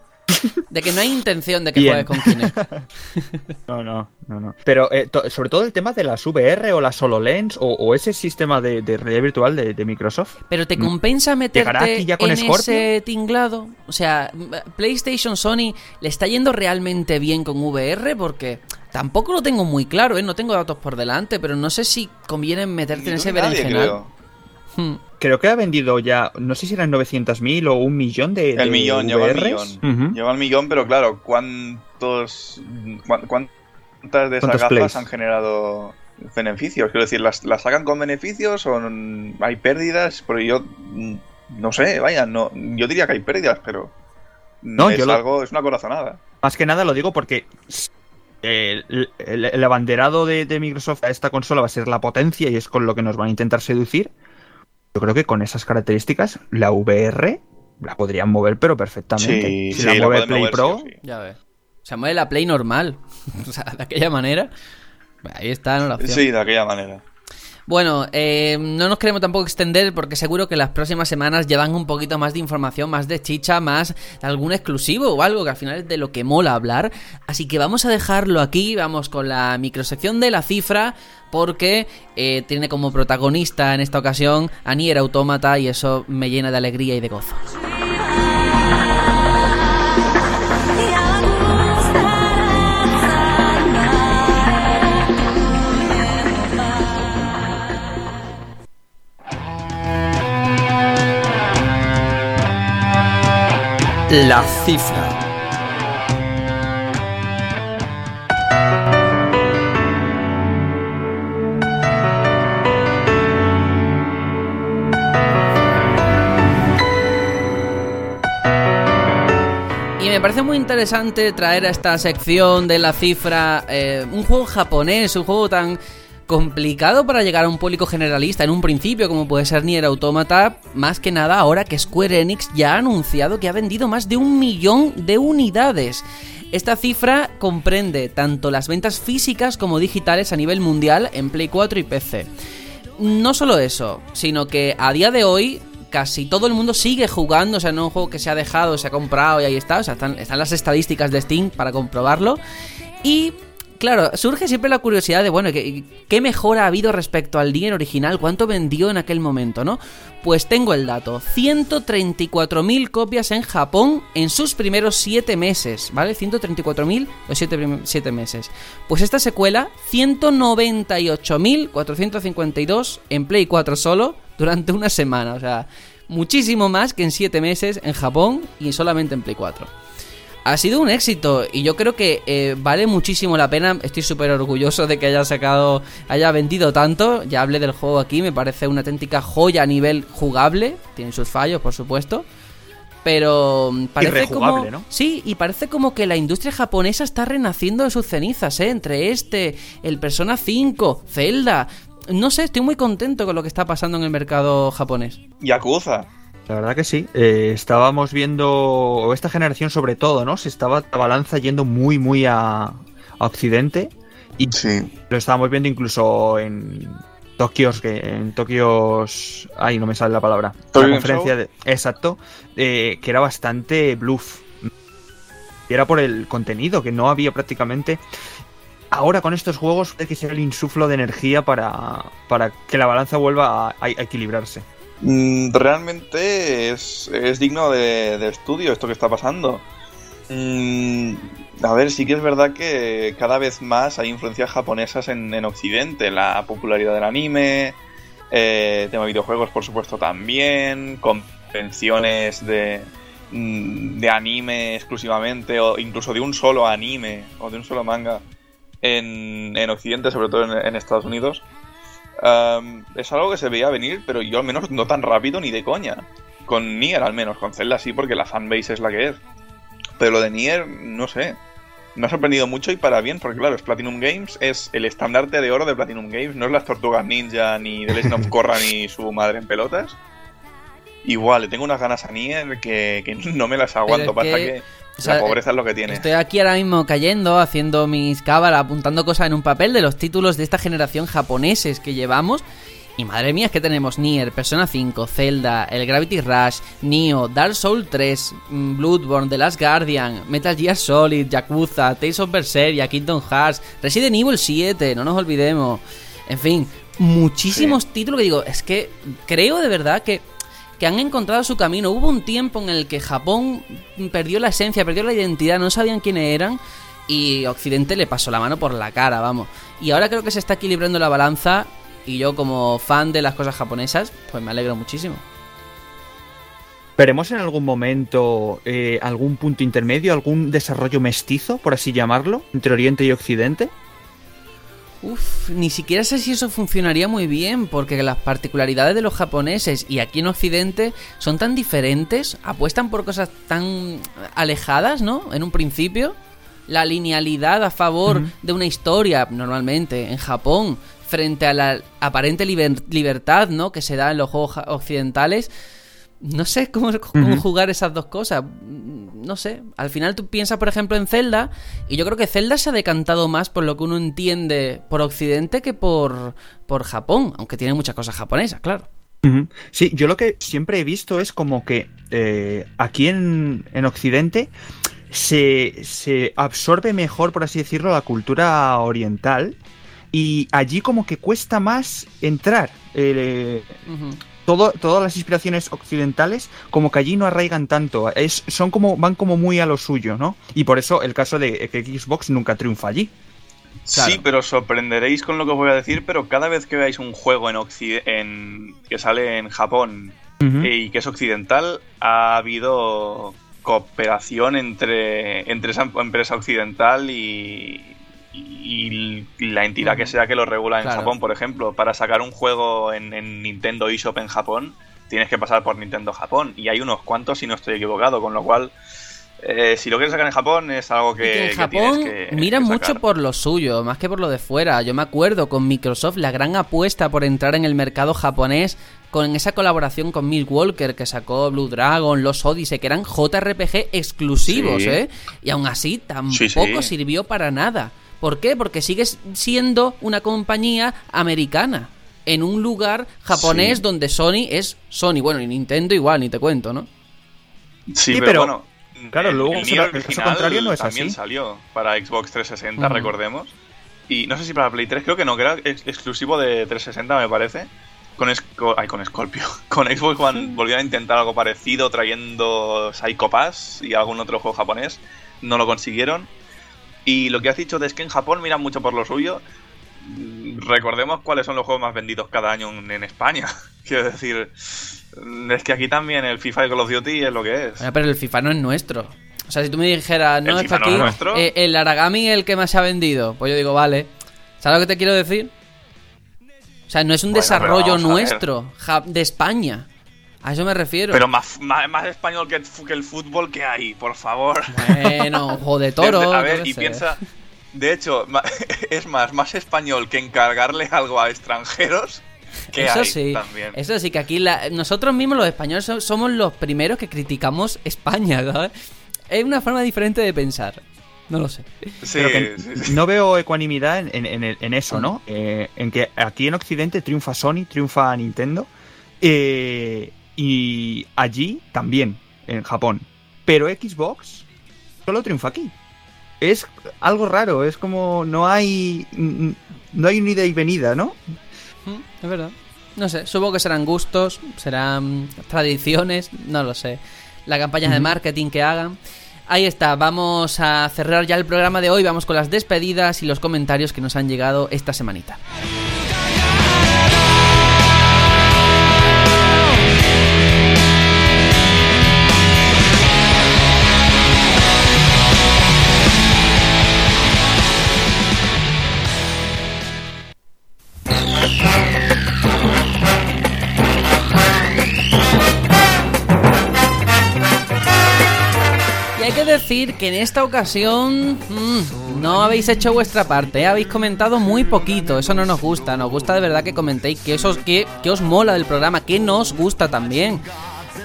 De que no hay intención de que Bien. juegues con Kinect. No, no, no, no. Pero eh, to- sobre todo el tema de las VR o las HoloLens o, o ese sistema de, de realidad virtual de, de Microsoft. Pero te compensa ¿Llegará meterte aquí ya con en Scorpio? ese tinglado. O sea, PlayStation Sony le está yendo realmente bien con VR porque tampoco lo tengo muy claro, ¿eh? No tengo datos por delante, pero no sé si conviene meterte Ni en ese berenjenal. creo. Hmm. Creo que ha vendido ya, no sé si eran 900.000 o un millón de, El de millón, lleva el millón. Lleva el millón, pero claro, ¿cuántos. cuán- ¿Cuántas de esas ¿Cuántos gafas plays? han generado beneficios? Quiero decir, ¿las, las sacan con beneficios o hay pérdidas? Porque yo. mm, No sé, vaya, no, yo diría que hay pérdidas, pero. No, es yo lo- algo, es una corazonada. Más que nada lo digo porque eh, el, el- el abanderado de, de Microsoft a esta consola va a ser la potencia y es con lo que nos van a intentar seducir. Yo creo que con esas características la VR la podrían mover pero perfectamente. Sí, si sí, la la mueve pueden Play mover, Pro, o sí. Ya ves. Se mueve la Play normal. o sea, de aquella manera. Ahí está ¿no? la opción. Sí, de aquella manera. Bueno, eh, no nos queremos tampoco extender porque seguro que las próximas semanas llevan un poquito más de información, más de chicha, más de algún exclusivo o algo que al final es de lo que mola hablar. Así que vamos a dejarlo aquí, vamos con la microsección de la cifra porque eh, tiene como protagonista en esta ocasión a Nier Automata y eso me llena de alegría y de gozo. La cifra. Y me parece muy interesante traer a esta sección de la cifra eh, un juego japonés, un juego tan complicado para llegar a un público generalista en un principio como puede ser Nier Automata, más que nada ahora que Square Enix ya ha anunciado que ha vendido más de un millón de unidades. Esta cifra comprende tanto las ventas físicas como digitales a nivel mundial en Play 4 y PC. No solo eso, sino que a día de hoy casi todo el mundo sigue jugando, o sea, no un juego que se ha dejado, se ha comprado y ahí está, o sea, están, están las estadísticas de Steam para comprobarlo. Y claro, surge siempre la curiosidad de, bueno, ¿qué, mejora ha habido respecto al Nier original? ¿Cuánto vendió en aquel momento, no? Pues tengo el dato, 134.000 copias en Japón en sus primeros 7 meses, ¿vale? 134.000 los 7 meses. Pues esta secuela, 198.452 en Play 4 solo durante una semana, o sea, muchísimo más que en 7 meses en Japón y solamente en Play 4 ha sido un éxito y yo creo que eh, vale muchísimo la pena. Estoy súper orgulloso de que haya sacado, haya vendido tanto. Ya hablé del juego aquí, me parece una auténtica joya a nivel jugable. Tiene sus fallos, por supuesto. Pero mm, parece como. rejugable, ¿no? Sí, y parece como que la industria japonesa está renaciendo de sus cenizas, ¿eh? Entre este, el Persona 5, Zelda. No sé, estoy muy contento con lo que está pasando en el mercado japonés. Yakuza. La verdad que sí. Eh, estábamos viendo, esta generación sobre todo, ¿no? Se estaba la balanza yendo muy, muy a, a Occidente. Y Sí. lo estábamos viendo incluso en Tokios, que en Tokios... Ay, no me sale la palabra. La conferencia Show. de... Exacto. eh, que era bastante bluff. Y era por el contenido, que no había prácticamente... Ahora con estos juegos hay que ser el insuflo de energía para, para que la balanza vuelva a, a equilibrarse. Mm, Realmente es, es digno de, estudio esto que está pasando. Mm, a ver, sí que es verdad que cada vez más hay influencias japonesas en, en Occidente. La popularidad del anime, eh, tema de videojuegos, por supuesto, también. Convenciones de, mm, de anime exclusivamente, o incluso de un solo anime o de un solo manga en, en Occidente, sobre todo en Estados Unidos. Um, es algo que se veía venir, pero yo al menos no tan rápido ni de coña. Con Nier al menos, con Zelda sí, porque la fanbase es la que es. Pero lo de Nier, no sé. Me ha sorprendido mucho y para bien, porque claro, es Platinum Games, es el estandarte de oro de Platinum Games, no es las Tortugas Ninja, ni The Legend of Korra, ni su madre en pelotas. Igual, le tengo unas ganas a Nier que, que no me las aguanto, es pasa que, que, o sea, la pobreza es lo que tiene. Estoy aquí ahora mismo cayendo, haciendo mis cábalas, apuntando cosas en un papel de los títulos de esta generación japoneses que llevamos. Y madre mía, es que tenemos Nier, Persona 5, Zelda, el Gravity Rush, Nioh, Dark Souls 3, mm, Bloodborne, The Last Guardian, Metal Gear Solid, Yakuza, Tales of Berseria, Kingdom Hearts, Resident Evil 7, no nos olvidemos. En fin, muchísimos títulos que digo, es que creo de verdad que que han encontrado su camino. Hubo un tiempo en el que Japón perdió la esencia, perdió la identidad, no sabían quiénes eran y Occidente le pasó la mano por la cara, vamos. Y ahora creo que se está equilibrando la balanza y yo como fan de las cosas japonesas, pues me alegro muchísimo. ¿Veremos en algún momento eh, algún punto intermedio, algún desarrollo mestizo, por así llamarlo, entre Oriente y Occidente? Uf, ni siquiera sé si eso funcionaría muy bien, porque las particularidades de los japoneses y aquí en Occidente son tan diferentes, apuestan por cosas tan alejadas, ¿no? En un principio, la linealidad a favor de una historia, normalmente, en Japón, frente a la aparente liber- libertad, ¿no? Que se da en los juegos occidentales. No sé cómo Ujú. conjugar esas dos cosas. no sé, al final tú piensas, por ejemplo, en Zelda, y yo creo que Zelda se ha decantado más por lo que uno entiende por Occidente que por, por Japón, aunque tiene muchas cosas japonesas, claro. Sí, yo lo que siempre he visto es como que eh, aquí en, en Occidente se, se absorbe mejor, por así decirlo, la cultura oriental y allí como que cuesta más entrar. Eh. Todo, todas las inspiraciones occidentales como que allí no arraigan tanto. Es, son como, van como muy a lo suyo, ¿no? Y por eso el caso de que Xbox nunca triunfa allí. Claro. Sí, pero sorprenderéis con lo que os voy a decir, pero cada vez que veáis un juego en, en que sale en Japón y que es occidental, ha habido cooperación entre, entre esa empresa occidental y, y la entidad que sea que lo regula en Claro. Japón, por ejemplo. Para sacar un juego en, en Nintendo eShop en Japón, tienes que pasar por Nintendo Japón. Y hay unos cuantos, si no estoy equivocado, con lo cual, eh, si lo quieres sacar en Japón, es algo que, que en Japón que- miran mucho por lo suyo, más que por lo de fuera. Yo me acuerdo con Microsoft la gran apuesta por entrar en el mercado japonés con esa colaboración con Milk Walker que sacó Blue Dragon, Los Odyssey, que eran JRPG exclusivos, Sí. ¿eh? Y aún así tampoco Sí, sí. sirvió para nada. ¿Por qué? Porque sigues siendo una compañía americana en un lugar japonés Sí. donde Sony es Sony. Bueno, y Nintendo igual, ni te cuento, ¿no? Sí, Sí, pero, pero, bueno. claro, el- luego el el caso contrario no es también así. salió para Xbox 360, Ujú. recordemos. Y no sé si para Play 3, creo que no, que era ex- exclusivo de 360, me parece. Con, Sco- ay, con Scorpio. Con Xbox One volvieron a intentar algo parecido trayendo Psycho Pass y algún otro juego japonés. No lo consiguieron. Y lo que has dicho de es que en Japón miran mucho por lo suyo. Recordemos cuáles son los juegos más vendidos cada año en, España. Quiero decir, es que aquí también el FIFA y Call of Duty es lo que es. Bueno, pero el FIFA no es nuestro. O sea, si tú me dijeras, no, ¿El es FIFA que no es aquí nuestro? eh, el Aragami es el que más se ha vendido. Pues yo digo, vale. ¿Sabes lo que te quiero decir? O sea, no es un Bueno, desarrollo nuestro, de España. A eso me refiero. Pero más, más, más español que el, fu- que el fútbol que hay, por favor. Bueno, ojo de toro. A ver, y sé. piensa. De hecho, es más, más español que encargarle algo a extranjeros que Eso hay sí, también. eso sí, que aquí la- nosotros mismos los españoles so- somos los primeros que criticamos España, ¿sabes? Es una forma diferente de pensar. No lo sé. Sí, Pero que sí, sí. no veo ecuanimidad en eso, ¿no? Eh, en que aquí en Occidente triunfa Sony, triunfa Nintendo. eh, y allí también, en Japón. Pero Xbox solo triunfa aquí. Es algo raro, es como no hay. mm, No hay un ida y venida, ¿no? Mm, Es verdad. No sé, supongo que serán gustos, serán tradiciones, no lo sé. Las campañas de marketing que hagan. Ahí está, vamos a cerrar ya el programa de hoy, vamos con las despedidas y los comentarios que nos han llegado esta semanita. Que en esta ocasión mm, no habéis hecho vuestra parte, ¿eh? habéis comentado muy poquito, eso no nos gusta, nos gusta de verdad que comentéis qué os, qué, qué os mola del programa, qué nos gusta también.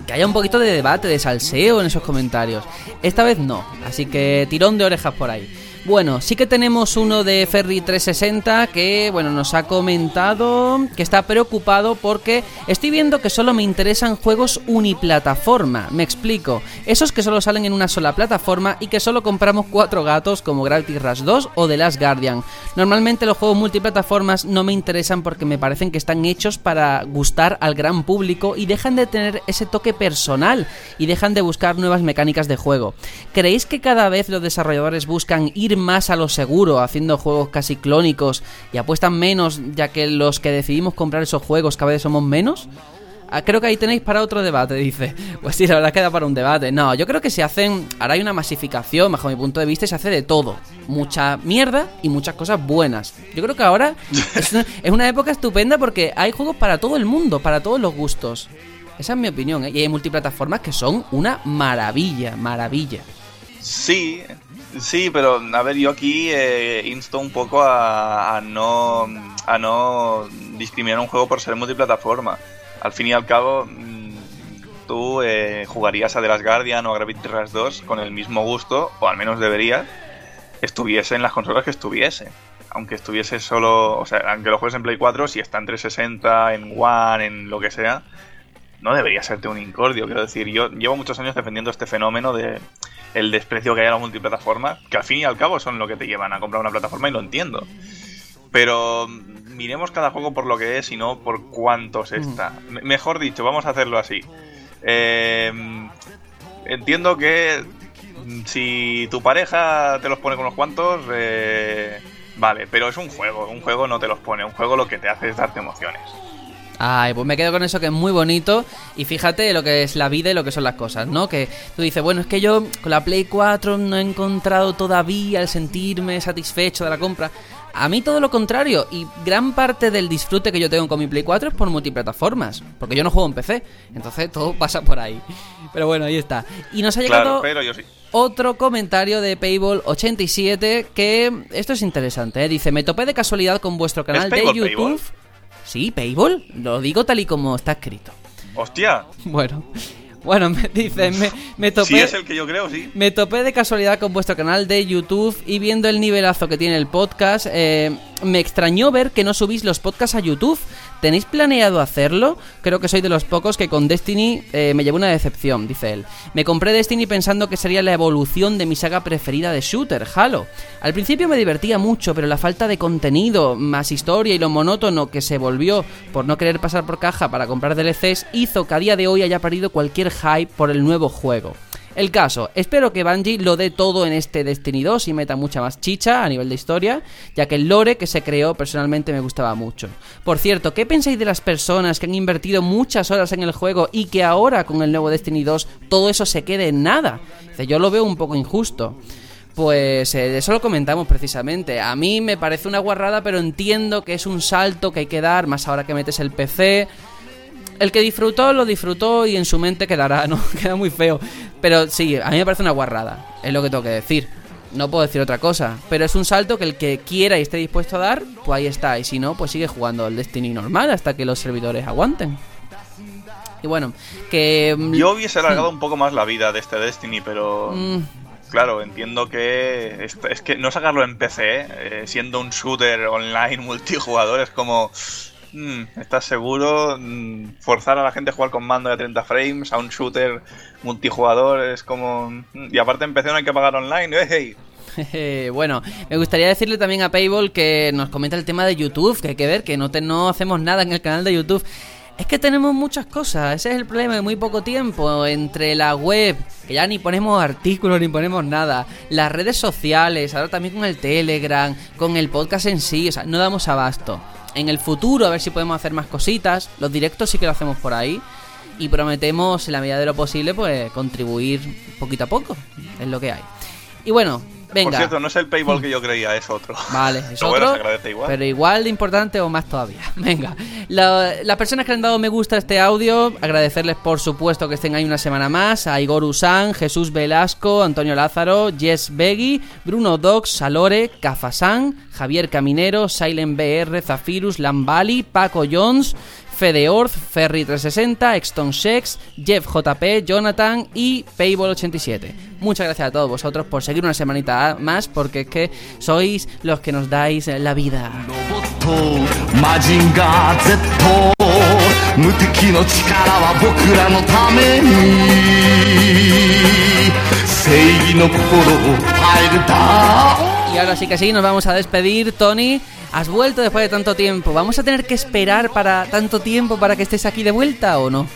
Que haya un poquito de debate, de salseo en esos comentarios. Esta vez no, así que tirón de orejas por ahí. Bueno, sí que tenemos uno de Ferry360 que, bueno, nos ha comentado que está preocupado porque estoy viendo que solo me interesan juegos uniplataforma. Me explico. Esos que solo salen en una sola plataforma y que solo compramos cuatro gatos como Gravity Rush 2 o The Last Guardian. Normalmente los juegos multiplataformas no me interesan porque me parecen que están hechos para gustar al gran público y dejan de tener ese toque personal y dejan de buscar nuevas mecánicas de juego. ¿Creéis que cada vez los desarrolladores buscan ir más a lo seguro, haciendo juegos casi clónicos y apuestan menos ya que los que decidimos comprar esos juegos cada vez somos menos? Ah, creo que ahí tenéis para otro debate, dice. Pues sí, la verdad queda para un debate. No, yo creo que se hacen. Ahora hay una masificación, bajo mi punto de vista, y se hace de todo. Mucha mierda y muchas cosas buenas. Yo creo que ahora es una, es una época estupenda porque hay juegos para todo el mundo, para todos los gustos. Esa es mi opinión, ¿eh? Y hay multiplataformas que son una maravilla, maravilla. Sí, sí, pero a ver, yo aquí eh, insto un poco a, a no a no discriminar un juego por ser multiplataforma. Al fin y al cabo, mm, tú eh, jugarías a The Last Guardian o a Gravity Rush 2 con el mismo gusto, o al menos deberías, estuviese en las consolas que estuviese. Aunque estuviese solo, o sea, aunque lo juegues en Play 4, si está en 360, en One, en lo que sea, no debería serte un incordio. Quiero decir, yo llevo muchos años defendiendo este fenómeno de el desprecio que hay a la multiplataforma, que al fin y al cabo son lo que te llevan a comprar una plataforma y lo entiendo. Pero mm, miremos cada juego por lo que es y no por cuántos está. Me- mejor dicho, vamos a hacerlo así. Eh, entiendo que mm, si tu pareja te los pone con unos cuantos, eh, vale, pero es un juego. Un juego no te los pone. Un juego lo que te hace es darte emociones. Ay, pues me quedo con eso que es muy bonito. Y fíjate lo que es la vida y lo que son las cosas, ¿no? Que tú dices, bueno, es que yo con la Play 4 no he encontrado todavía el sentirme satisfecho de la compra. A mí todo lo contrario. Y gran parte del disfrute que yo tengo con mi Play 4 es por multiplataformas. Porque yo no juego en PC. Entonces todo pasa por ahí. Pero bueno, ahí está. Y nos ha llegado Claro, pero yo sí. otro comentario de Payball87 que esto es interesante, ¿eh? dice, me topé de casualidad con vuestro canal de YouTube. Payball? Sí, Payball, lo digo tal y como está escrito. Hostia, Bueno, bueno, me dice, me, me topé... si es el que yo creo, sí. Me topé de casualidad con vuestro canal de YouTube y viendo el nivelazo que tiene el podcast, eh, me extrañó ver que no subís los podcasts a YouTube. ¿Tenéis planeado hacerlo? Creo que soy de los pocos que con Destiny eh, me llevó una decepción, dice él. Me compré Destiny pensando que sería la evolución de mi saga preferida de shooter, Halo. Al principio me divertía mucho, pero la falta de contenido, más historia y lo monótono que se volvió por no querer pasar por caja para comprar DLCs hizo que a día de hoy haya perdido cualquier hype por el nuevo juego. El caso, espero que Bungie lo dé todo en este Destiny 2 y meta mucha más chicha a nivel de historia, ya que el lore que se creó personalmente me gustaba mucho. Por cierto, ¿qué pensáis de las personas que han invertido muchas horas en el juego y que ahora con el nuevo Destiny 2 todo eso se quede en nada? Yo lo veo un poco injusto. Pues eh, eso lo comentamos precisamente. A mí me parece una guarrada, pero entiendo que es un salto que hay que dar, más ahora que metes el PC. El que disfrutó, lo disfrutó y en su mente quedará, ¿no? Queda muy feo. Pero sí, a mí me parece una guarrada. Es lo que tengo que decir. No puedo decir otra cosa. Pero es un salto que el que quiera y esté dispuesto a dar, pues ahí está. Y si no, pues sigue jugando el Destiny normal hasta que los servidores aguanten. Y bueno, que... mm, Yo hubiese alargado un poco más la vida de este Destiny, pero mm, claro, entiendo que es, es que no sacarlo en PC, eh, siendo un shooter online multijugador, es como... mm, ¿Estás seguro? Mm, Forzar a la gente a jugar con mando de 30 frames a un shooter multijugador es como... mm, Y aparte en PC no hay que pagar online. ¡Ey! Jeje, bueno, me gustaría decirle también a Payball que nos comenta el tema de YouTube, que hay que ver que no, te, no hacemos nada en el canal de YouTube. Es que tenemos muchas cosas, ese es el problema de muy poco tiempo entre la web, que ya ni ponemos artículos ni ponemos nada, las redes sociales, ahora también con el Telegram, con el podcast en sí, o sea, no damos abasto. En el futuro a ver si podemos hacer más cositas, los directos sí que lo hacemos por ahí. Y prometemos en la medida de lo posible pues contribuir poquito a poco, es lo que hay. Y bueno, venga. Por cierto, no es el payball que yo creía, es otro. Vale, es Pero bueno, otro, se agradece igual. pero igual de importante o más todavía. Venga, La- las personas que han dado me gusta a este audio, agradecerles por supuesto que estén ahí una semana más, a Igor Usán, Jesús Velasco, Antonio Lázaro, Jess Begui, Bruno Dox, Salore, Cafasan, Javier Caminero, Silent BR, Zafirus, Lambali, Paco Jones, Fede Orth, Ferry360, Exton Shex, Jeff JP, Jonathan y Payball87. Muchas gracias a todos vosotros por seguir una semanita más, porque es que sois los que nos dais la vida. Y ahora sí que sí, nos vamos a despedir. Tony, has vuelto después de tanto tiempo. ¿Vamos a tener que esperar para tanto tiempo para que estés aquí de vuelta o no?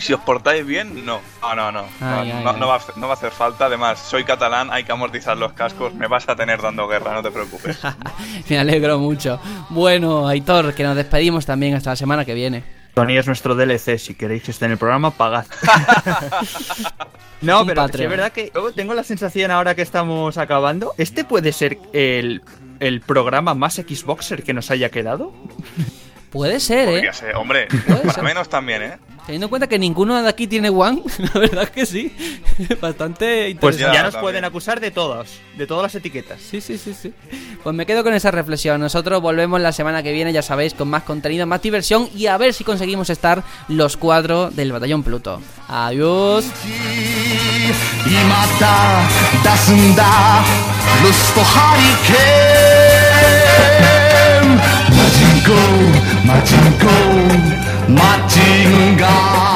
si os portáis bien, no. No, no, no. Va, a, no va a hacer falta. Además, soy catalán, hay que amortizar los cascos. Me vas a tener dando guerra, no te preocupes. Me alegro mucho. Bueno, Aitor, que nos despedimos también hasta la semana que viene. Tony es nuestro DLC, si queréis que esté en el programa, pagad. no, pero sí es verdad que tengo la sensación ahora que estamos acabando. ¿Este puede ser el, el programa más Xboxer que nos haya quedado? Puede ser, ¿eh? Podría ser, hombre. Puede Para ser. menos también, ¿eh? Teniendo en cuenta que ninguno de aquí tiene One, la verdad es que sí. Bastante Pues interesante. ya, Ya, nos también. pueden acusar de todos, de todas las etiquetas. Sí, sí, sí, sí. Pues me quedo con esa reflexión. Nosotros volvemos la semana que viene, ya sabéis, con más contenido, más diversión y a ver si conseguimos estar los cuatro del Batallón Pluto. Adiós. マッチング